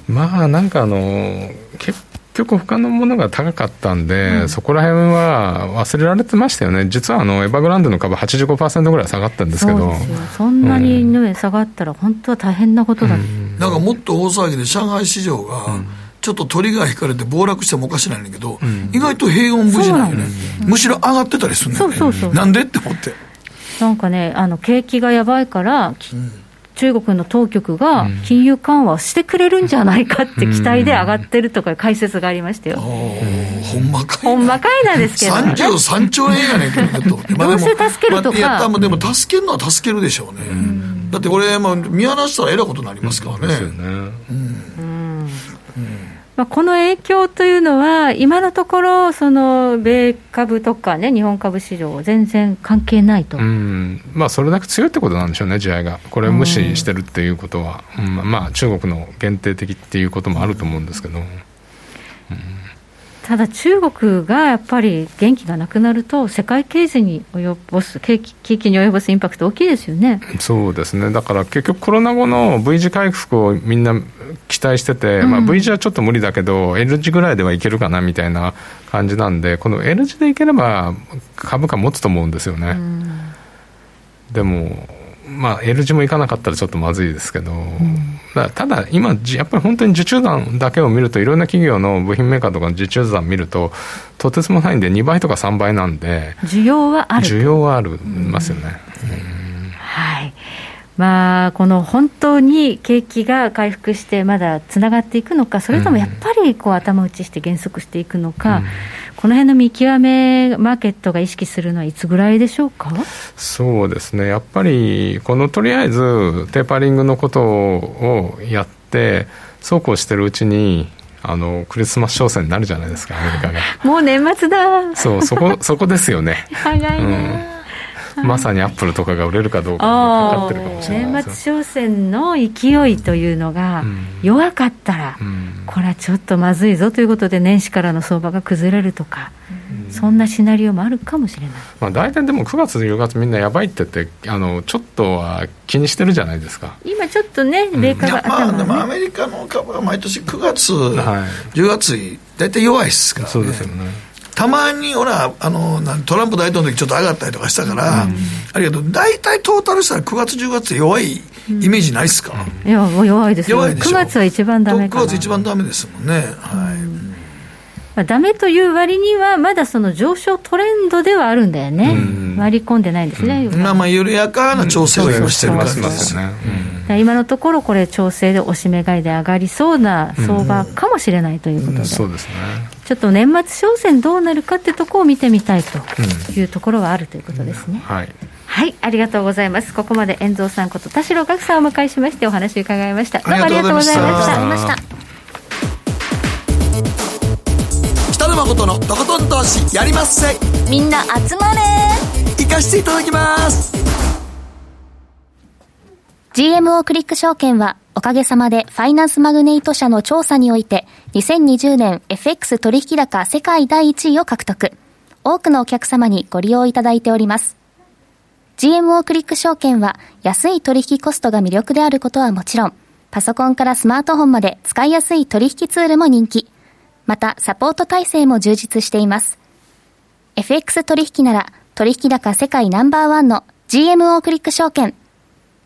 まあなんかあの結局他のものが高かったんで、うん、そこら辺は忘れられてましたよね、実はあのエバーグランドの株85%ぐらい下がったんですけど、そんなに、ね、下がったら、本当は大変なことだ、うん、なんかもっと大騒ぎで、上海市場が、ちょっと鳥が引かれて暴落してもおかしないんだけど、うん、意外と平穏無事なんよね、むしろ上がってたりするんだよね、そうそうそう。なんでって思って。なんかね、あの景気がやばいから、うん中国の当局が金融緩和をしてくれるんじゃないかって期待で上がってるとか解説がありましたよ。ほんまかいほんまかいなんですけど、ね。33兆円やねんけど。まあ、どうせ助けるとか。まあ、でも助けるのは助けるでしょうね。だってこれ、まあ、見放したらえらいことになりますからね。うんまあ、この影響というのは、今のところ、その米株とかね、日本株市場、全然関係ないと、まあ、それだけ強いってことなんでしょうね、地合いが、これを無視してるっていうことは、うん、まあ、中国の限定的っていうこともあると思うんですけど。うん。ただ中国がやっぱり元気がなくなると、世界経済に及ぼす、景気に及ぼすインパクト大きいですよね。そうですね、だから結局、コロナ後の V 字回復をみんな期待してて、うん、まあ、V 字はちょっと無理だけど、L 字ぐらいではいけるかなみたいな感じなんで、この L 字でいければ、株価持つと思うんですよね。うん、でもまあ、L 字もいかなかったらちょっとまずいですけど、うん、ただ、今、やっぱり本当に受注残だけを見ると、いろんな企業の部品メーカーとかの受注残見ると、とてつもないんで、2倍とか3倍なんで、需要はある需要はありますよね。はいまあ、この本当に景気が回復して、まだつながっていくのか、それともやっぱりこう頭打ちして減速していくのか、うん、この辺の見極め、マーケットが意識するのはいつぐらいでしょうか？そうですね、やっぱり、このとりあえず、テーパリングのことをやって、そうこうしてるうちに、あのクリスマス商戦になるじゃないですか、アメリカが。もう年末だ。そう、そこ、そこですよね。早いな、うん まさにアップルとかが売れるかどうかかかってるかもしれない年末商戦の勢いというのが弱かったら、これはちょっとまずいぞということで、年始からの相場が崩れるとか。そんなシナリオもあるかもしれない、まあ、大体でも9月、10月、みんなやばいって言って、あのちょっとは気にしてるじゃないですか。今ちょっとね、米価が、うん、まあ、でもアメリカの株は毎年9月、はい、10月、大体弱いですから、ね、そうですよねたまにほらあのトランプ大統領の時ちょっと上がったりとかしたから、ありがとう。大体トータルしたら9月10月弱いイメージないですか、いや弱いですよ弱いでしょ？9月は一番ダメかな。9月一番ダメですもんね。はい、まあ、ダメという割には、まだその上昇トレンドではあるんだよね、割り込んでないんですね、まあまあ、緩やかな調整を今してる感じですね。今のところ、これ、調整で押し目買いで上がりそうな相場かもしれないということで、そうですね、ちょっと年末商戦どうなるかってところを見てみたいというところはあるということですね。はいはい、ありがとうございます。ここまで遠蔵さんこと田代岳さんをお迎えしましてお話を伺いました。どうもありがとうございました。北野誠のとことん投資やりまっせみんな集まれ行かしていただきます GMO クリック証券はおかげさまでファイナンスマグネイト社の調査において2020年 FX 取引高世界第1位を獲得多くのお客様にご利用いただいております GMO クリック証券は安い取引コストが魅力であることはもちろんパソコンからスマートフォンまで使いやすい取引ツールも人気また、サポート体制も充実しています。FX 取引なら、取引高世界ナンバーワンの GMO クリック証券。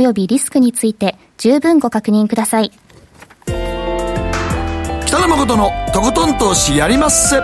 及びリスクについて十分ご確認ください。北野誠のとことん投資やりまっせ。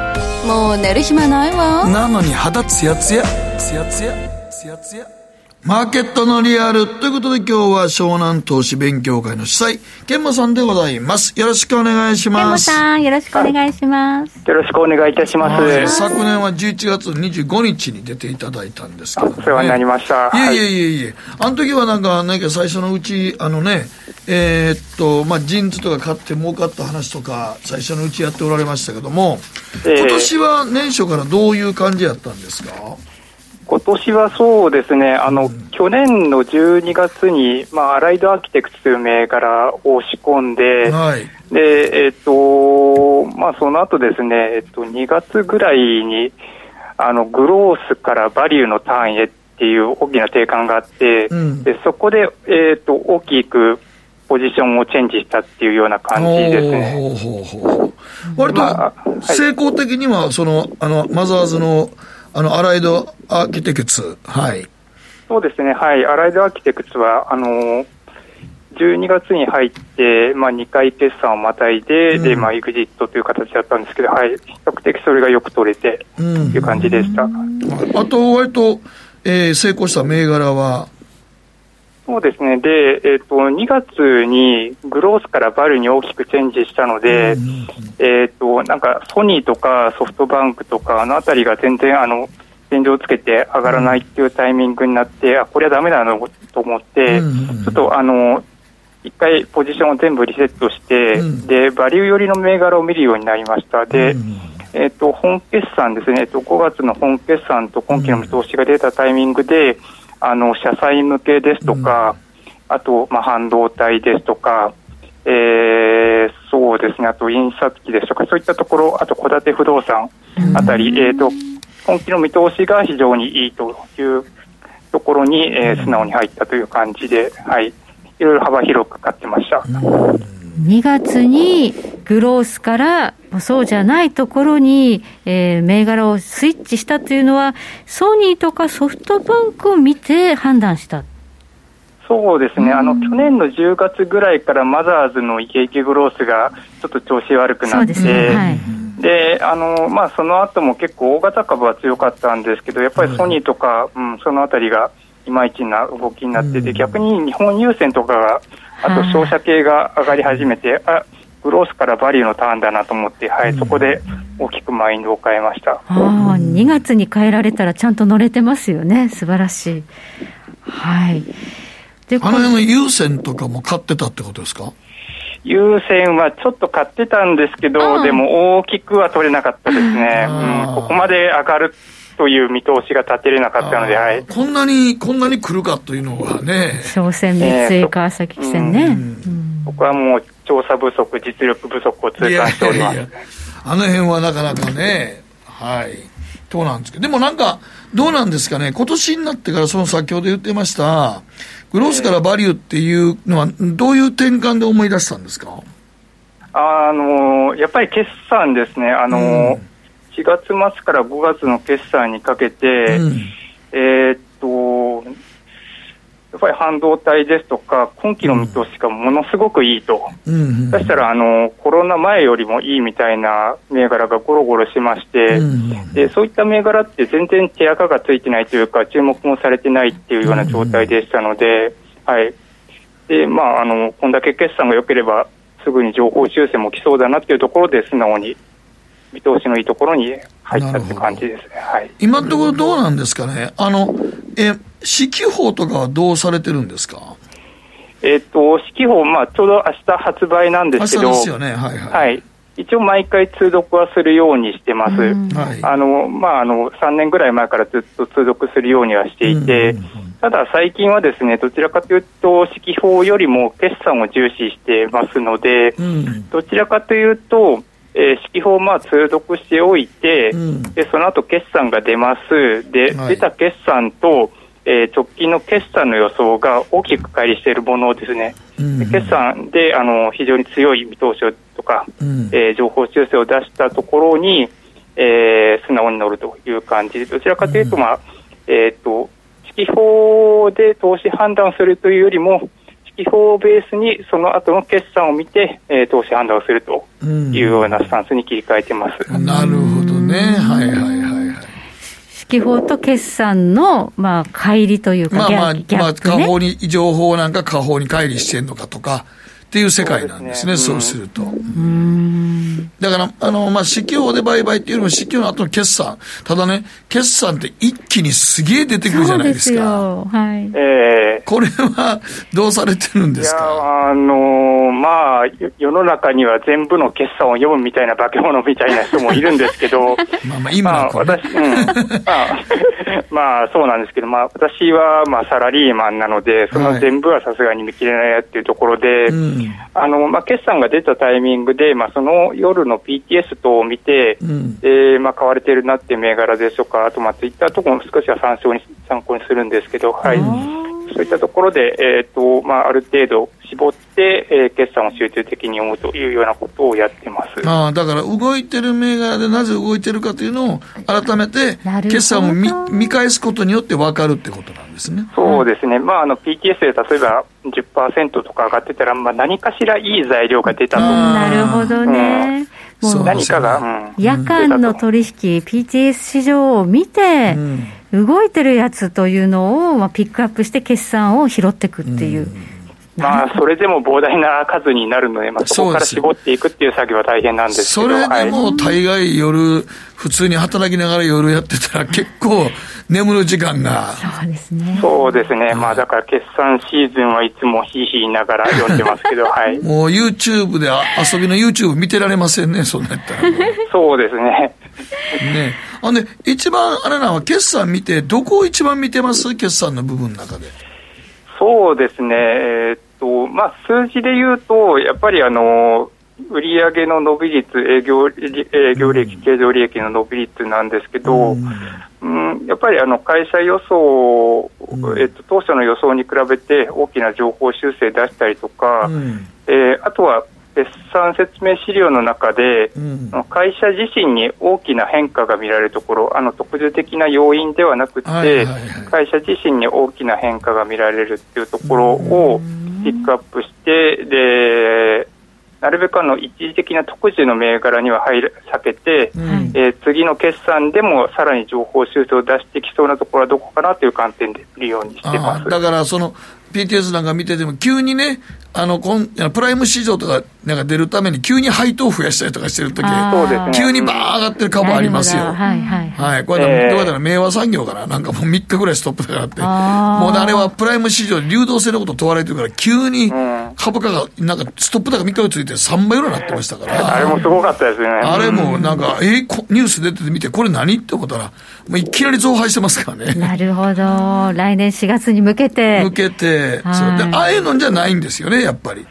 もう寝る暇ないわ。なのに肌ツヤツヤ、ツヤツヤ、ツヤツヤ。マーケットのリアルということで今日は湘南投資勉強会の主催、ケンモさんでございます。よろしくお願いします。ケンモさん、よろしくお願いします。よろしくお願いいたします。はい、昨年は11月25日に出ていただいたんですけど、ね、お世話になりました。いえいえいえいえ。あの時はなんか、何か最初のうち、あのね、えー、っと、まあ、ジーンズとか買って儲かった話とか、最初のうちやっておられましたけども、えー、今年は年初からどういう感じやったんですか？今年はそうですね、あの、うん、去年の12月に、まあ、アライドアーキテクツという銘柄を仕込んで、はい、で、えっ、と、まあ、その後ですね、えっ、と、2月ぐらいに、あの、グロースからバリューのターンへっていう大きな定款があって、うん、でそこで、えっ、と、大きくポジションをチェンジしたっていうような感じですね。ほうほうほう割と成功的には、その、あの、マザーズの、あの、アライドアーキテクツ、はい。そうですね、はい。アライドアーキテクツは、あの、12月に入って、まあ、2回決算をまたいで、うん、で、まあ、エグジットという形だったんですけど、はい。比較的それがよく取れて、という感じでした。うん、あと、割と、えー、成功した銘柄は、そうですね。で、えっ、ー、と、2月にグロースからバルに大きくチェンジしたので、うん、えっ、と、なんかソニーとかソフトバンクとか、あのあたりが全然、あの、天井をつけて上がらないっていうタイミングになって、あ、これはダメだなと思って、うん、ちょっとあの、一回ポジションを全部リセットして、うん、で、バリュー寄りの銘柄を見るようになりました。で、えっ、と、本決算ですね、えっと、5月の本決算と今期の見通しが出たタイミングで、あの、社債向けですとか、あと、まあ、半導体ですとか、えー、そうですね、あと印刷機ですとか、そういったところ、あと戸建て不動産あたり、えっ、ー、と、今期の見通しが非常にいいというところに、えー、素直に入ったという感じで、はい、いろいろ幅広く買ってました。2月にグロースからそうじゃないところに、えー、銘柄をスイッチしたというのは、ソニーとかソフトバンクを見て判断した。そうですね、あの去年の10月ぐらいからマザーズのイケイケグロースがちょっと調子悪くなって、で、はい、あのまあ、その後も結構大型株は強かったんですけど、やっぱりソニーとか、うん、そのあたりがいまいちな動きになってて、逆に日本郵船とかが、あと商社系が上がり始めて、あグロースからバリューのターンだなと思って、はい、そこで大きくマインドを変えました。あ2月に変えられたらちゃんと乗れてますよね、素晴らしい。はい。あの辺の優先とかも買ってたってことですか？優先はちょっと買ってたんですけど、でも大きくは取れなかったですね。うん、ここまで上がるという見通しが立てれなかったので、はい、こんなに、こんなに来るかというのはね。商船三井川崎線ね。うん、僕はもう調査不足、実力不足を痛感しております。いやいやあの辺はなかなかね、はい。そうなんですけど、でもなんか、どうなんですかね、今年になってから、その先ほど言ってました、グロースからバリューっていうのは、どういう転換で思い出したんですか？あのやっぱり決算ですね、あの、うん、4月末から5月の決算にかけて、うん、えー、っと、やっぱり半導体ですとか、今期の見通しがものすごくいいと、うん、そしたらあのコロナ前よりもいいみたいな銘柄がゴロゴロしまして、うん、でそういった銘柄って全然手垢がついてないというか、注目もされてないっていうような状態でしたので、はい。でまあ、あのこんだけ決算が良ければ、すぐに情報修正も来そうだなっていうところで、素直に見通しのいいところに入ったって感じですね、はい、今のところどうなんですかね、あのえ四季報とかはどうされてるんですか？えっ、と、四季報、まあ、ちょうど明日発売なんですけど、ですよね、はい、はい、はい。一応毎回通読はするようにしてます。あの、まあ、あの、3年ぐらい前からずっと通読するようにはしていて、ただ最近はですね、どちらかというと、四季報よりも決算を重視してますので、うん、どちらかというと、えー、四季報まあ通読しておいて、うん、でその後決算が出ます。で、はい、出た決算と、えー、直近の決算の予想が大きく乖離しているものをですね、うん、決算であの非常に強い見通しとか、うん、えー、情報修正を出したところに、えー、素直に乗るという感じで、どちらかというと、まあ、えっ、と、四季報で投資判断するというよりも、四季報をベースにその後の決算を見て、えー、投資判断をするというようなスタンスに切り替えてます。なるほどね。はいはいはい。記法と決算の、まあ、乖離というか、まあまあ、まあ、下方に、情報なんか下方に乖離してんのかとか、っていう世界なんですね、そう、ね,、すると。だから、あの、まあ、指標で売買っていうよりも、指標の後の決算。ただね、決算って一気にすげえ出てくるじゃないですか。はい。えー、これは、どうされてるんですか？あのー、まあ、世の中には全部の決算を読むみたいな化け物みたいな人もいるんですけど、まあまあ、今は、私、うん、まあ、まあ、そうなんですけど、まあ、私は、まあ、サラリーマンなので、その全部はさすがに見切れないやっていうところで、はいうんあのまあ、決算が出たタイミングで、まあ、その夜の PTS 等を見て、うん、えー、まあ、買われてるなっていう銘柄ですとか、あとまあツイッターとかも少しは参照に参考にするんですけど、はい、そういったところで、えーとまあ、ある程度絞って、えー、決算を集中的に読むというようなことをやってます。あだから動いてる銘柄でなぜ動いてるかというのを改めて決算を見見返すことによって分かるってことなんですね。そうですね、まあ、あの PTS で例えば10%とか上がってたら、まあ、何かしらいい材料が出たと。なるほどね、うん、何かが、うん、夜間の取引 PTS 市場を見て、うん。動いてるやつというのを、まあ、ピックアップして決算を拾っていくっていう。まあ、それでも膨大な数になるので、まあ、そこから絞っていくっていう作業は大変なんですけどそれでも大概夜、普通に働きながら夜やってたら、結構 眠る時間が。そうですね。そうですね。まあ、だから決算シーズンはいつもひいひいながら読んでますけど、はい。もう YouTube で遊びの YouTube 見てられませんね、そんなやったら。そうですね。ね。あのね、一番あれなのは、決算見て、どこを一番見てます？決算の部分の中で。そうですね、えー、っとまあ、数字で言うと、やっぱりあの売上の伸び率、営業営業利益、経常利益の伸び率なんですけど、うん、うん、やっぱりあの会社予想、えっと、当初の予想に比べて大きな情報修正出したりとか、うん、えー、あとは決算説明資料の中で、うん、会社自身に大きな変化が見られるところ、あの特殊的な要因ではなくて、はいはいはい、会社自身に大きな変化が見られるっていうところをピックアップして、でなるべくあの一時的な特需の銘柄には入る避けて、うん、えー、次の決算でもさらに情報修正を出してきそうなところはどこかなという観点で見るようにしてますだからその PTS なんか見てても、急にね、あの、こんプライム市場とかなんか出るために、急に配当増やしたりとかしてるとき、急にバー上がってる株ありますよ。はいはい。はい。これ、えー、どうやったら明和産業かななんかもう3日ぐらいストップだからって。もうあれはプライム市場で流動性のこと問われてるから、急に買株価が、なんかストップ高3日ついて3倍ぐらいになってましたから。あれもすごかったですね。あれもなんか、えー、ニュース出てて見て、これ何？って思ったら、もういきなり増配してますからね。なるほど。来年4月に向けて。向けて。そうで、ああいうのじゃないんですよね、やっぱり。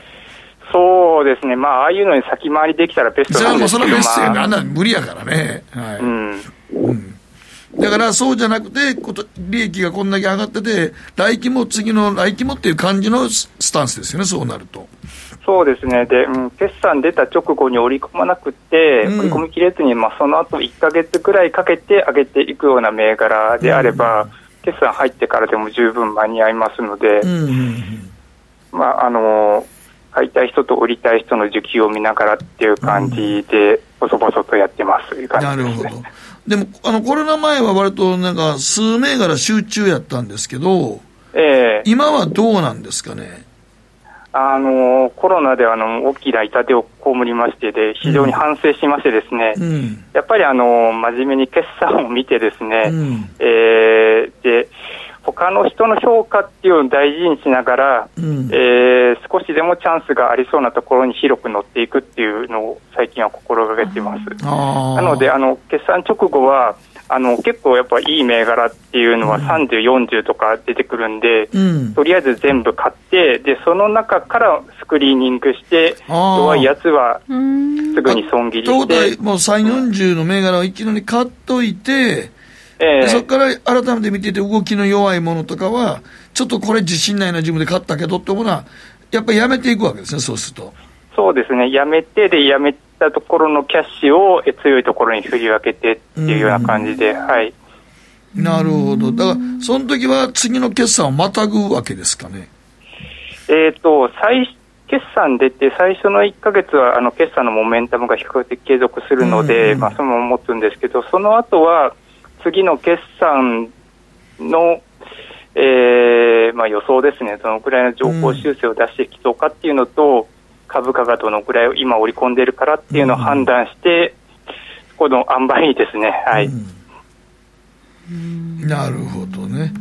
そうですね、まあ、ああいうのに先回りできたらベストなんですけど、それはもうそれはベストやな無理やからね。はい、うん、うんだからそうじゃなくて、利益がこんだけ上がってて、来期も次の来期もっていう感じのスタンスですよね、そうなると。そうですね、で、うん、決算出た直後に織り込まなくて、うん、織り込みきれずに、まあ、その後1か月ぐらいかけて上げていくような銘柄であれば、うん、決算入ってからでも十分間に合いますので、まあ、あの買いたい人と売りたい人の需給を見ながらっていう感じで、細々とやってますという感じです、ね、なるほどでも、あの、コロナ前は割となんか、数銘柄集中やったんですけど、ええ。ー、今はどうなんですかね？あのコロナであの大きな痛手を被りましてで、非常に反省しましてですね、うん、やっぱりあの真面目に決算を見てですね、うん、えー、で、他の人の評価っていうのを大事にしながら、うん、えー、少しでもチャンスがありそうなところに広く乗っていくっていうのを最近は心がけています。なので、あの決算直後はあの結構やっぱいい銘柄っていうのは30、40とか出てくるんで、うん、とりあえず全部買ってでその中からスクリーニングして弱いやつはすぐに損切りして。もう3、40の銘柄をいきなり買っといて、えー、そこから改めて見てて、動きの弱いものとかは、ちょっとこれ、自信ないな自分で買ったけどって思うのは、やっぱりやめていくわけですね、そうすると。そうですね、やめて、で、やめたところのキャッシュを強いところに振り分けてっていうような感じで、はい。なるほど。だから、その時は次の決算をまたぐわけですかね。えっ、ー、と、最決算出て、最初の1か月はあの決算のモメンタムが比較的継続するので、まあ、そのまま持つんですけど、その後は、次の決算の、えーまあ、予想ですね、どのくらいの情報修正を出してきそうかっていうのと、うん、株価がどのくらい今織り込んでるからっていうのを判断して、うん、この塩梅にですね、はい。うん、なるほどね。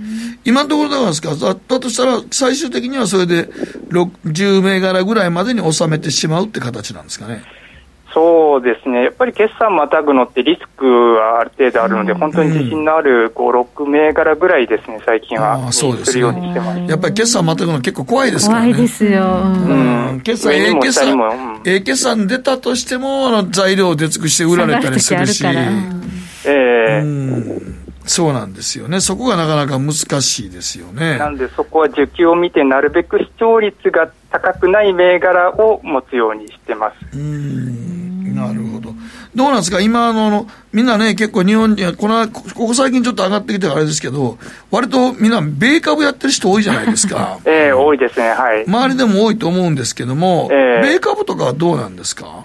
今のところだからですか、だったとしたら、最終的にはそれで10銘柄ぐらいまでに収めてしまうって形なんですかね？そうですね、やっぱり決算またぐのってリスクはある程度あるので、本当に自信のある5、6銘柄ぐらいですね、最近は、そうです、るようにしてます。やっぱり決算またぐの結構怖いですからね。怖いですよ。うん。決算、ええ決算、ええ決算出たとしても、あの材料を出尽くして売られたりするし。ええーそうなんですよね、そこがなかなか難しいですよね。なんで、そこは需給を見て、なるべく視聴率が高くない銘柄を持つようにしてます。うんなるほど。どうなんですか？今あの、みんなね、結構日本にこの、ここ最近ちょっと上がってきてあれですけど、割とみんな、米株やってる人多いじゃないですか。ええー、多いですね、はい。周りでも多いと思うんですけども、えー、米株とかはどうなんですか？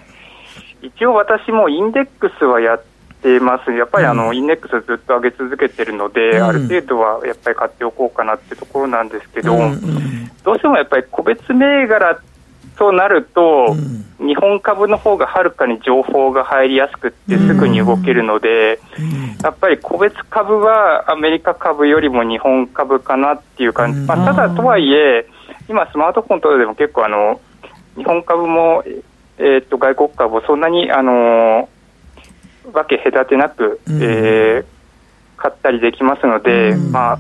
一応私もインデックスはやってます。やっぱりあの、うん、インデックスずっと上げ続けてるので、うん、ある程度はやっぱり買っておこうかなってところなんですけど、うんうん、どうしてもやっぱり個別銘柄ってとなると、うん、日本株の方がはるかに情報が入りやすくってすぐに動けるので、うん、やっぱり個別株はアメリカ株よりも日本株かなっていう感じ、まあ、ただとはいえ、今、スマートフォンとかでも結構あの、日本株も、えー、と外国株をそんなに、あのー、分け隔てなく、うん、えー、買ったりできますので、まあ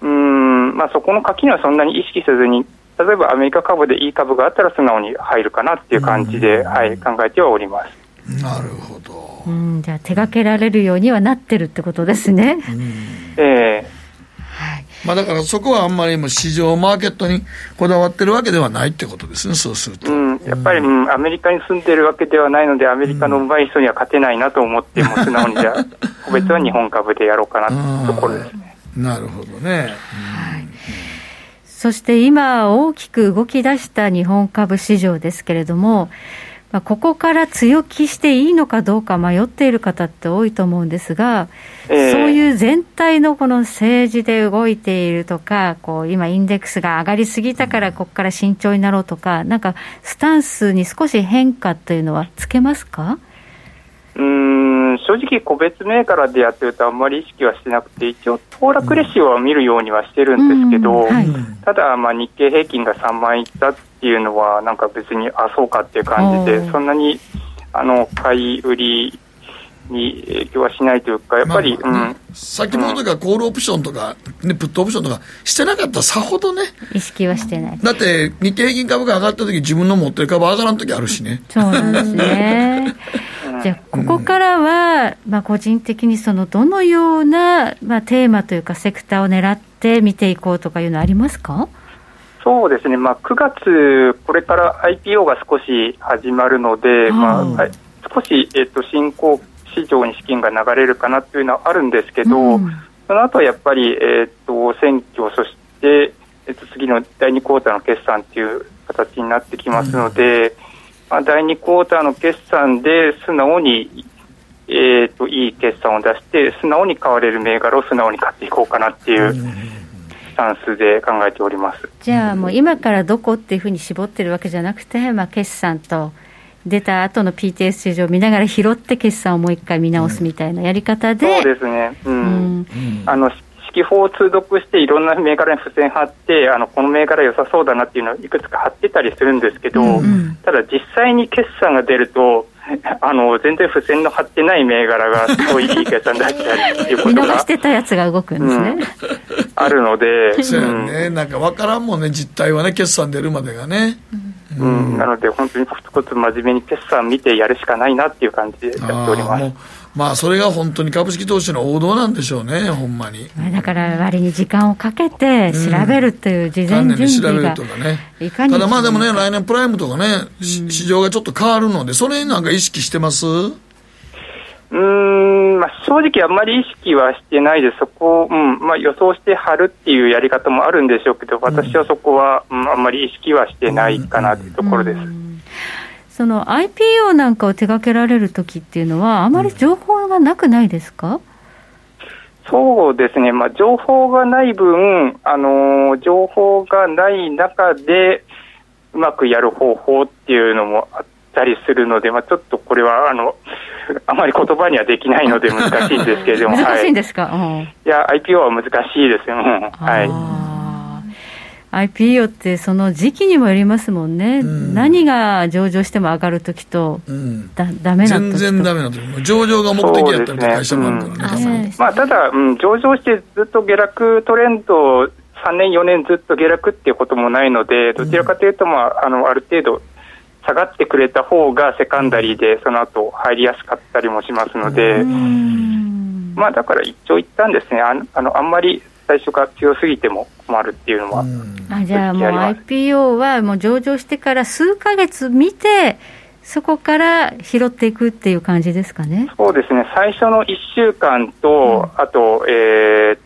うんまあ、そこの垣根はそんなに意識せずに例えばアメリカ株でいい株があったら素直に入るかなっていう感じで、はい、考えてはおります。なるほど。うん、じゃあ手掛けられるようにはなってるってことですね。ええはい、まあだからそこはあんまりも市場マーケットにこだわってるわけではないってことですね、そうすると。うん、やっぱり、うん、アメリカに住んでるわけではないので、アメリカのうまい人には勝てないなと思って、も素直にじゃあ、個別は日本株でやろうかなってところですね。なるほどね。はいそして今、大きく動き出した日本株市場ですけれども、まあ、ここから強気していいのかどうか迷っている方って多いと思うんですが、えー、そういう全体のこの政治で動いているとか、こう今、インデックスが上がりすぎたから、ここから慎重になろうとか、なんかスタンスに少し変化というのはつけますか？うん正直、個別銘柄でやってるとあんまり意識はしてなくて、一応、騰落レシオは見るようにはしてるんですけど、うんはい、ただ、まあ、日経平均が3万いったっていうのは、なんか別に、あ、そうかっていう感じで、そんなにあの買い売りに影響はしないというか、やっぱり、まあね、うん、先物とかコールオプションとか、ね、プットオプションとかしてなかったらさほどね。意識はしてない。だって、日経平均株が上がった時自分の持ってる株上がらん時あるしね。そうなんですね。じゃあ、ここからは、まあ、個人的にそのどのような、まあ、テーマというか、セクターを狙って見ていこうとかいうのありますか？そうですね、まあ、9月、これから IPO が少し始まるので、まあ、少し、えっと、新興市場に資金が流れるかなというのはあるんですけど、うん、その後はやっぱり、えっと、選挙、そして、えっと、次の第2クォーターの決算という形になってきますので、うん、まあ、第2クォーターの決算で素直に、えっと、いい決算を出して、素直に買われる銘柄を素直に買っていこうかなっていう。スタンスで考えております。じゃあ、もう今からどこっていうふうに絞ってるわけじゃなくて、まあ、決算と出た後の PTS 市場を見ながら拾って決算をもう一回見直すみたいなやり方で、そうですね、うん、うん、あの指揮法を通読していろんな銘柄に付箋貼ってあのこの銘柄良さそうだなっていうのをいくつか貼ってたりするんですけど、うん、ただ実際に決算が出るとあの全然付箋の貼ってない銘柄がすごいいい決算出したりっていうことが見逃してたやつが動くんですね、うん、あるのでそうやね、なんか分からんもんね実態はね決算出るまでがね、うん、うん、なので本当にコツコツ真面目に決算見てやるしかないなっていう感じでやっておりますまあそれが本当に株式投資の王道なんでしょうね、ほんまに。だから割に時間をかけて調べるという事前準備が、うんね、いかにただまあでもね、来年プライムとかね、うん、市場がちょっと変わるので、それなんか意識してます？うんまあ、正直、あんまり意識はしてないです、そこを、うんまあ、予想して貼るっていうやり方もあるんでしょうけど、私はそこは、うん、あんまり意識はしてないかなというところです。その IPO なんかを手掛けられるときっていうのは、あまり情報がなくないですか、うん、そうですね、まあ、情報がない分、あのー、情報がない中で、うまくやる方法っていうのもあったりするので、まあ、ちょっとこれは、あの、あまり言葉にはできないので難しいんですけれども、難しいんですか、はい、いや、IPO は難しいですよ、はい。IPO ってその時期にもよりますもんね、うん、何が上場しても上がるときと、うん、だだめな全然だめなとき、上場が目的やったり会社もあるからね、うん、まあ、ただ、うん、上場してずっと下落トレンド、3年、4年ずっと下落っていうこともないので、どちらかというと、まあ、あのある程度、下がってくれた方がセカンダリーでその後入りやすかったりもしますので、まあ、だから一長一短ですね。ああのあんまり最初から強すぎても困るっていうのは、あじゃあもう IPO はもう上場してから数か月見てそこから拾っていくっていう感じですかね。そうですね。最初の1週間と、うん、あと、え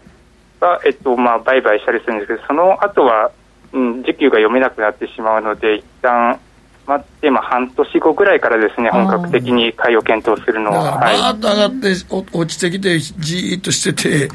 ー、えっとまあ、売買したりするんですけどその後は、うん、時給が読めなくなってしまうので一旦待って、まあ、半年後ぐらいからですね、本格的に買いを検討するのは。バーッと上がって落ちてきて、じーっとしてて、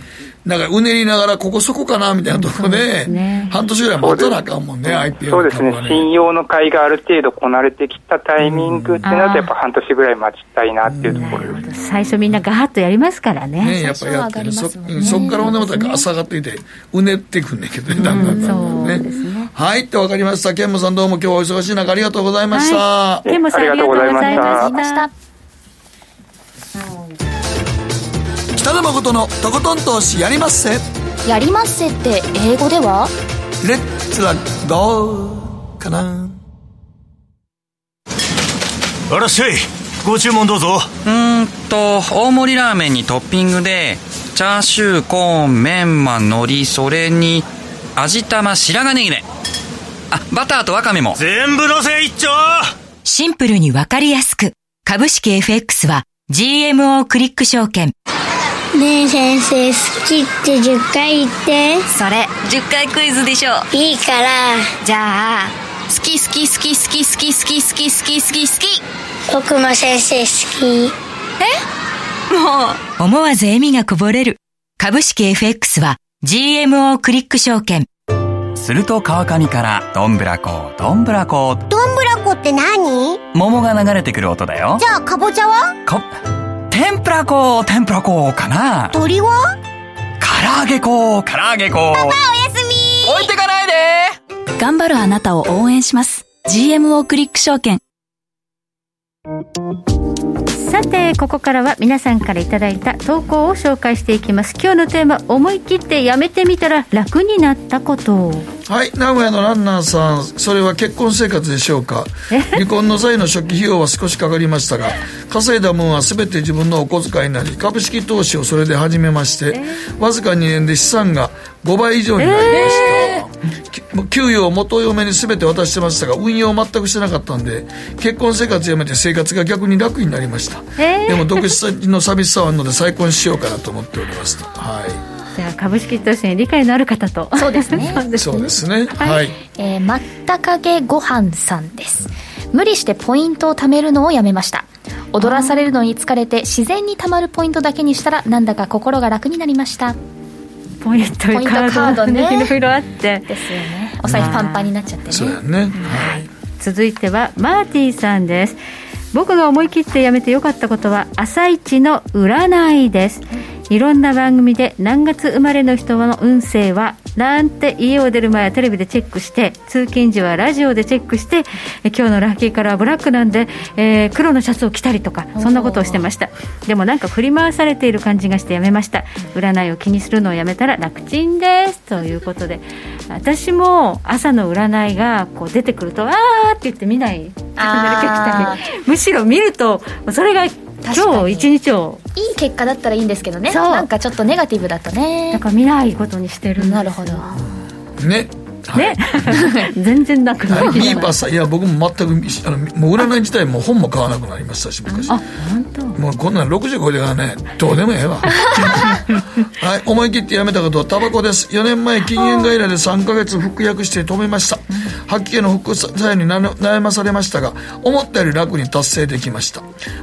なんかうねりながら、ここそこかなみたいなところで、ね、半年ぐらい待たなあかんもんね、IPO そうですね、信用の買いがある程度こなれてきたタイミングってなると、やっぱ半年ぐらい待ちたいなっていうところです、最初みんなガーッとやりますからね。ねやっぱりやってる。そそこからほんでまたガーッ下がっていて、うねってくんねん。けどね、だんだんだんだんね。はいってわかりました。ケンモさんどうも今日はお忙しい中ありがとうございました。はい、ケンモさんありがとうございました。北野誠のとことん投資やりまっせ。やりまっせって英語では？レッツラゴーかな。あらっしゃい。ご注文どうぞ。うんと大盛りラーメンにトッピングでチャーシューコーンメンマ海苔それに味玉白髪ネギねあバターとワカメも。全部のせ一丁。シンプルにわかりやすく。株式 FX は GMO クリック証券ねえ先生好きって10回言って。それ10回クイズでしょいいから。じゃあ好き好き好き好き好き好き好き好き好き好き。僕も先生好き。え？もう。思わず笑みがこぼれる。株式 FX は GMO クリック証券。すると川上からどんぶらこどんぶらこどんぶらこって何？桃が流れてくる音だよ。じゃあかぼちゃは？か天ぷら粉、天ぷら粉かな。鳥は？唐揚げ粉、唐揚げ粉。パパおやすみ。置いてかないで。頑張るあなたを応援します。GMO クリック証券さてここからは皆さんからいただいた投稿を紹介していきます。今日のテーマ思い切ってやめてみたら楽になったこと。はい名古屋のランナーさんそれは結婚生活でしょうか？離婚の際の初期費用は少しかかりましたが稼いだ分は全て自分のお小遣いになり株式投資をそれで始めまして、わずか2年で資産が5倍以上になりました、き給与を元嫁に全て渡してましたが運用を全くしてなかったんで結婚生活やめて生活が逆に楽になりました、でも独身の寂しさはあるので再婚しようかなと思っておりますと。はい。じゃあ株式投資に理解のある方と。そうですね。そうですね。はい、えー、まったかげごはんさんです。無理してポイントを貯めるのをやめました。踊らされるのに疲れて自然に貯まるポイントだけにしたらなんだか心が楽になりましたポイントカードね。いろいろあって。ですよね。お財布パンパンになっちゃってね。そうやね、はい。続いてはマーティさんです。僕が思い切ってやめてよかったことは朝一の占いですいろんな番組で何月生まれの人の運勢はなんて家を出る前はテレビでチェックして通勤時はラジオでチェックしてえ今日のラッキーカラーはブラックなんで、えー黒のシャツを着たりとかそんなことをしてました。でもなんか振り回されている感じがしてやめました。占いを気にするのをやめたら楽ちんです。ということで私も朝の占いがこう出てくるとあーって言って見ない。あ むしろ見るとそれが今日一日を。いい結果だったらいいんですけどね。そう。なんかちょっとネガティブだとね。だから見ないことにしてるんですなるほど。ねね。全然なくなはいるミーパーさん。いや僕も全くあのもう占い自体も本も買わなくなりましたし昔。あ本当。もうこんなん60超えてからねどうでもええわ。はい。思い切ってやめたことはタバコです。4年前禁煙外来で3ヶ月服薬して止めました。吐き気の副作用にな悩まされましたが思ったより楽に達成できました。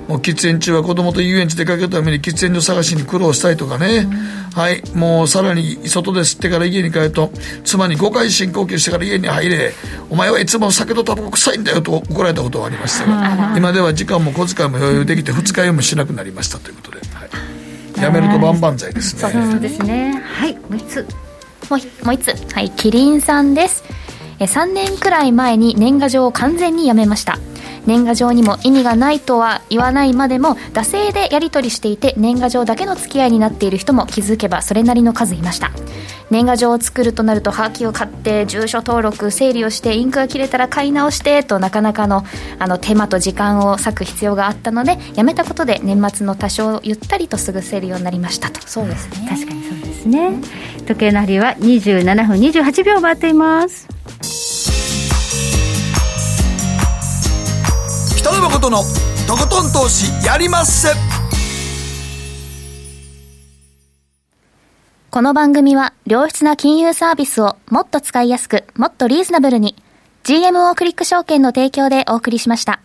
もう喫煙中は子供と遊園地出かけるために喫煙所探しに苦労したりとかね、はい。もうさらに外で吸ってから家に帰ると妻に5回深呼吸してから家に入れお前はいつも酒とタバコ臭いんだよと怒られたことがありましたが今では時間も小遣いも余裕できて二日酔いもしなくなりましたということで、はい、やめると万々歳ですね。そうですね。はい。もう一つ。もうひもう一つ。はい。キリンさんです。え3年くらい前に年賀状を完全にやめました。年賀状にも意味がないとは言わないまでも惰性でやり取りしていて年賀状だけの付き合いになっている人も気づけばそれなりの数いました年賀状を作るとなるとハガキを買って住所登録整理をしてインクが切れたら買い直してとなかなかのあの手間と時間を割く必要があったのでやめたことで年末の多少ゆったりと過ごせるようになりましたと。そうですね。確かにそうですね。時計の針は27分28秒回っています。北野誠のとことん投資やりまっせこの番組は良質な金融サービスをもっと使いやすくもっとリーズナブルに GMO クリック証券の提供でお送りしました。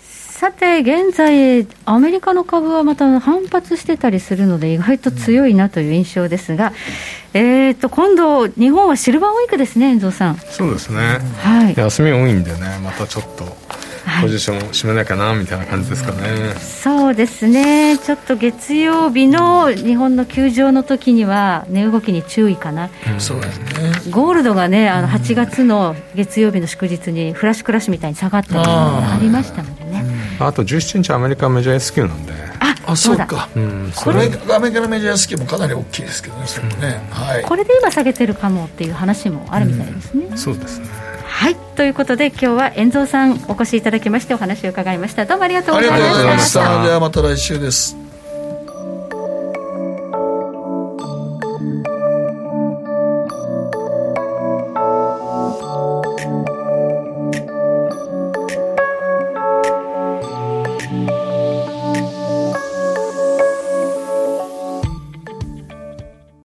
さて現在アメリカの株はまた反発してたりするので意外と強いなという印象ですが、えー、と今度日本はシルバーウィークですね遠藤さん。そうですね、はい。休み多いんでねまたちょっとポジションを締めなきゃなみたいな感じですかね、そうですね。ちょっと月曜日の日本の休場の時には値動きに注意かな、そうですね。ゴールドがねあの8月の月曜日の祝日にフラッシュクラッシュみたいに下がったりありましたのでね。あと17日アメリカメジャー S q なんで。あそうか。うん。これアメリカのメジャースキーもかなり大きいですけどね。それもね、はい。これで今下げてるかもっていう話もあるみたいですね、そうですねはい。ということで今日は遠蔵さんお越しいただきましてお話を伺いました。どうもありがとうございました。ありがとうございました。ではまた来週です。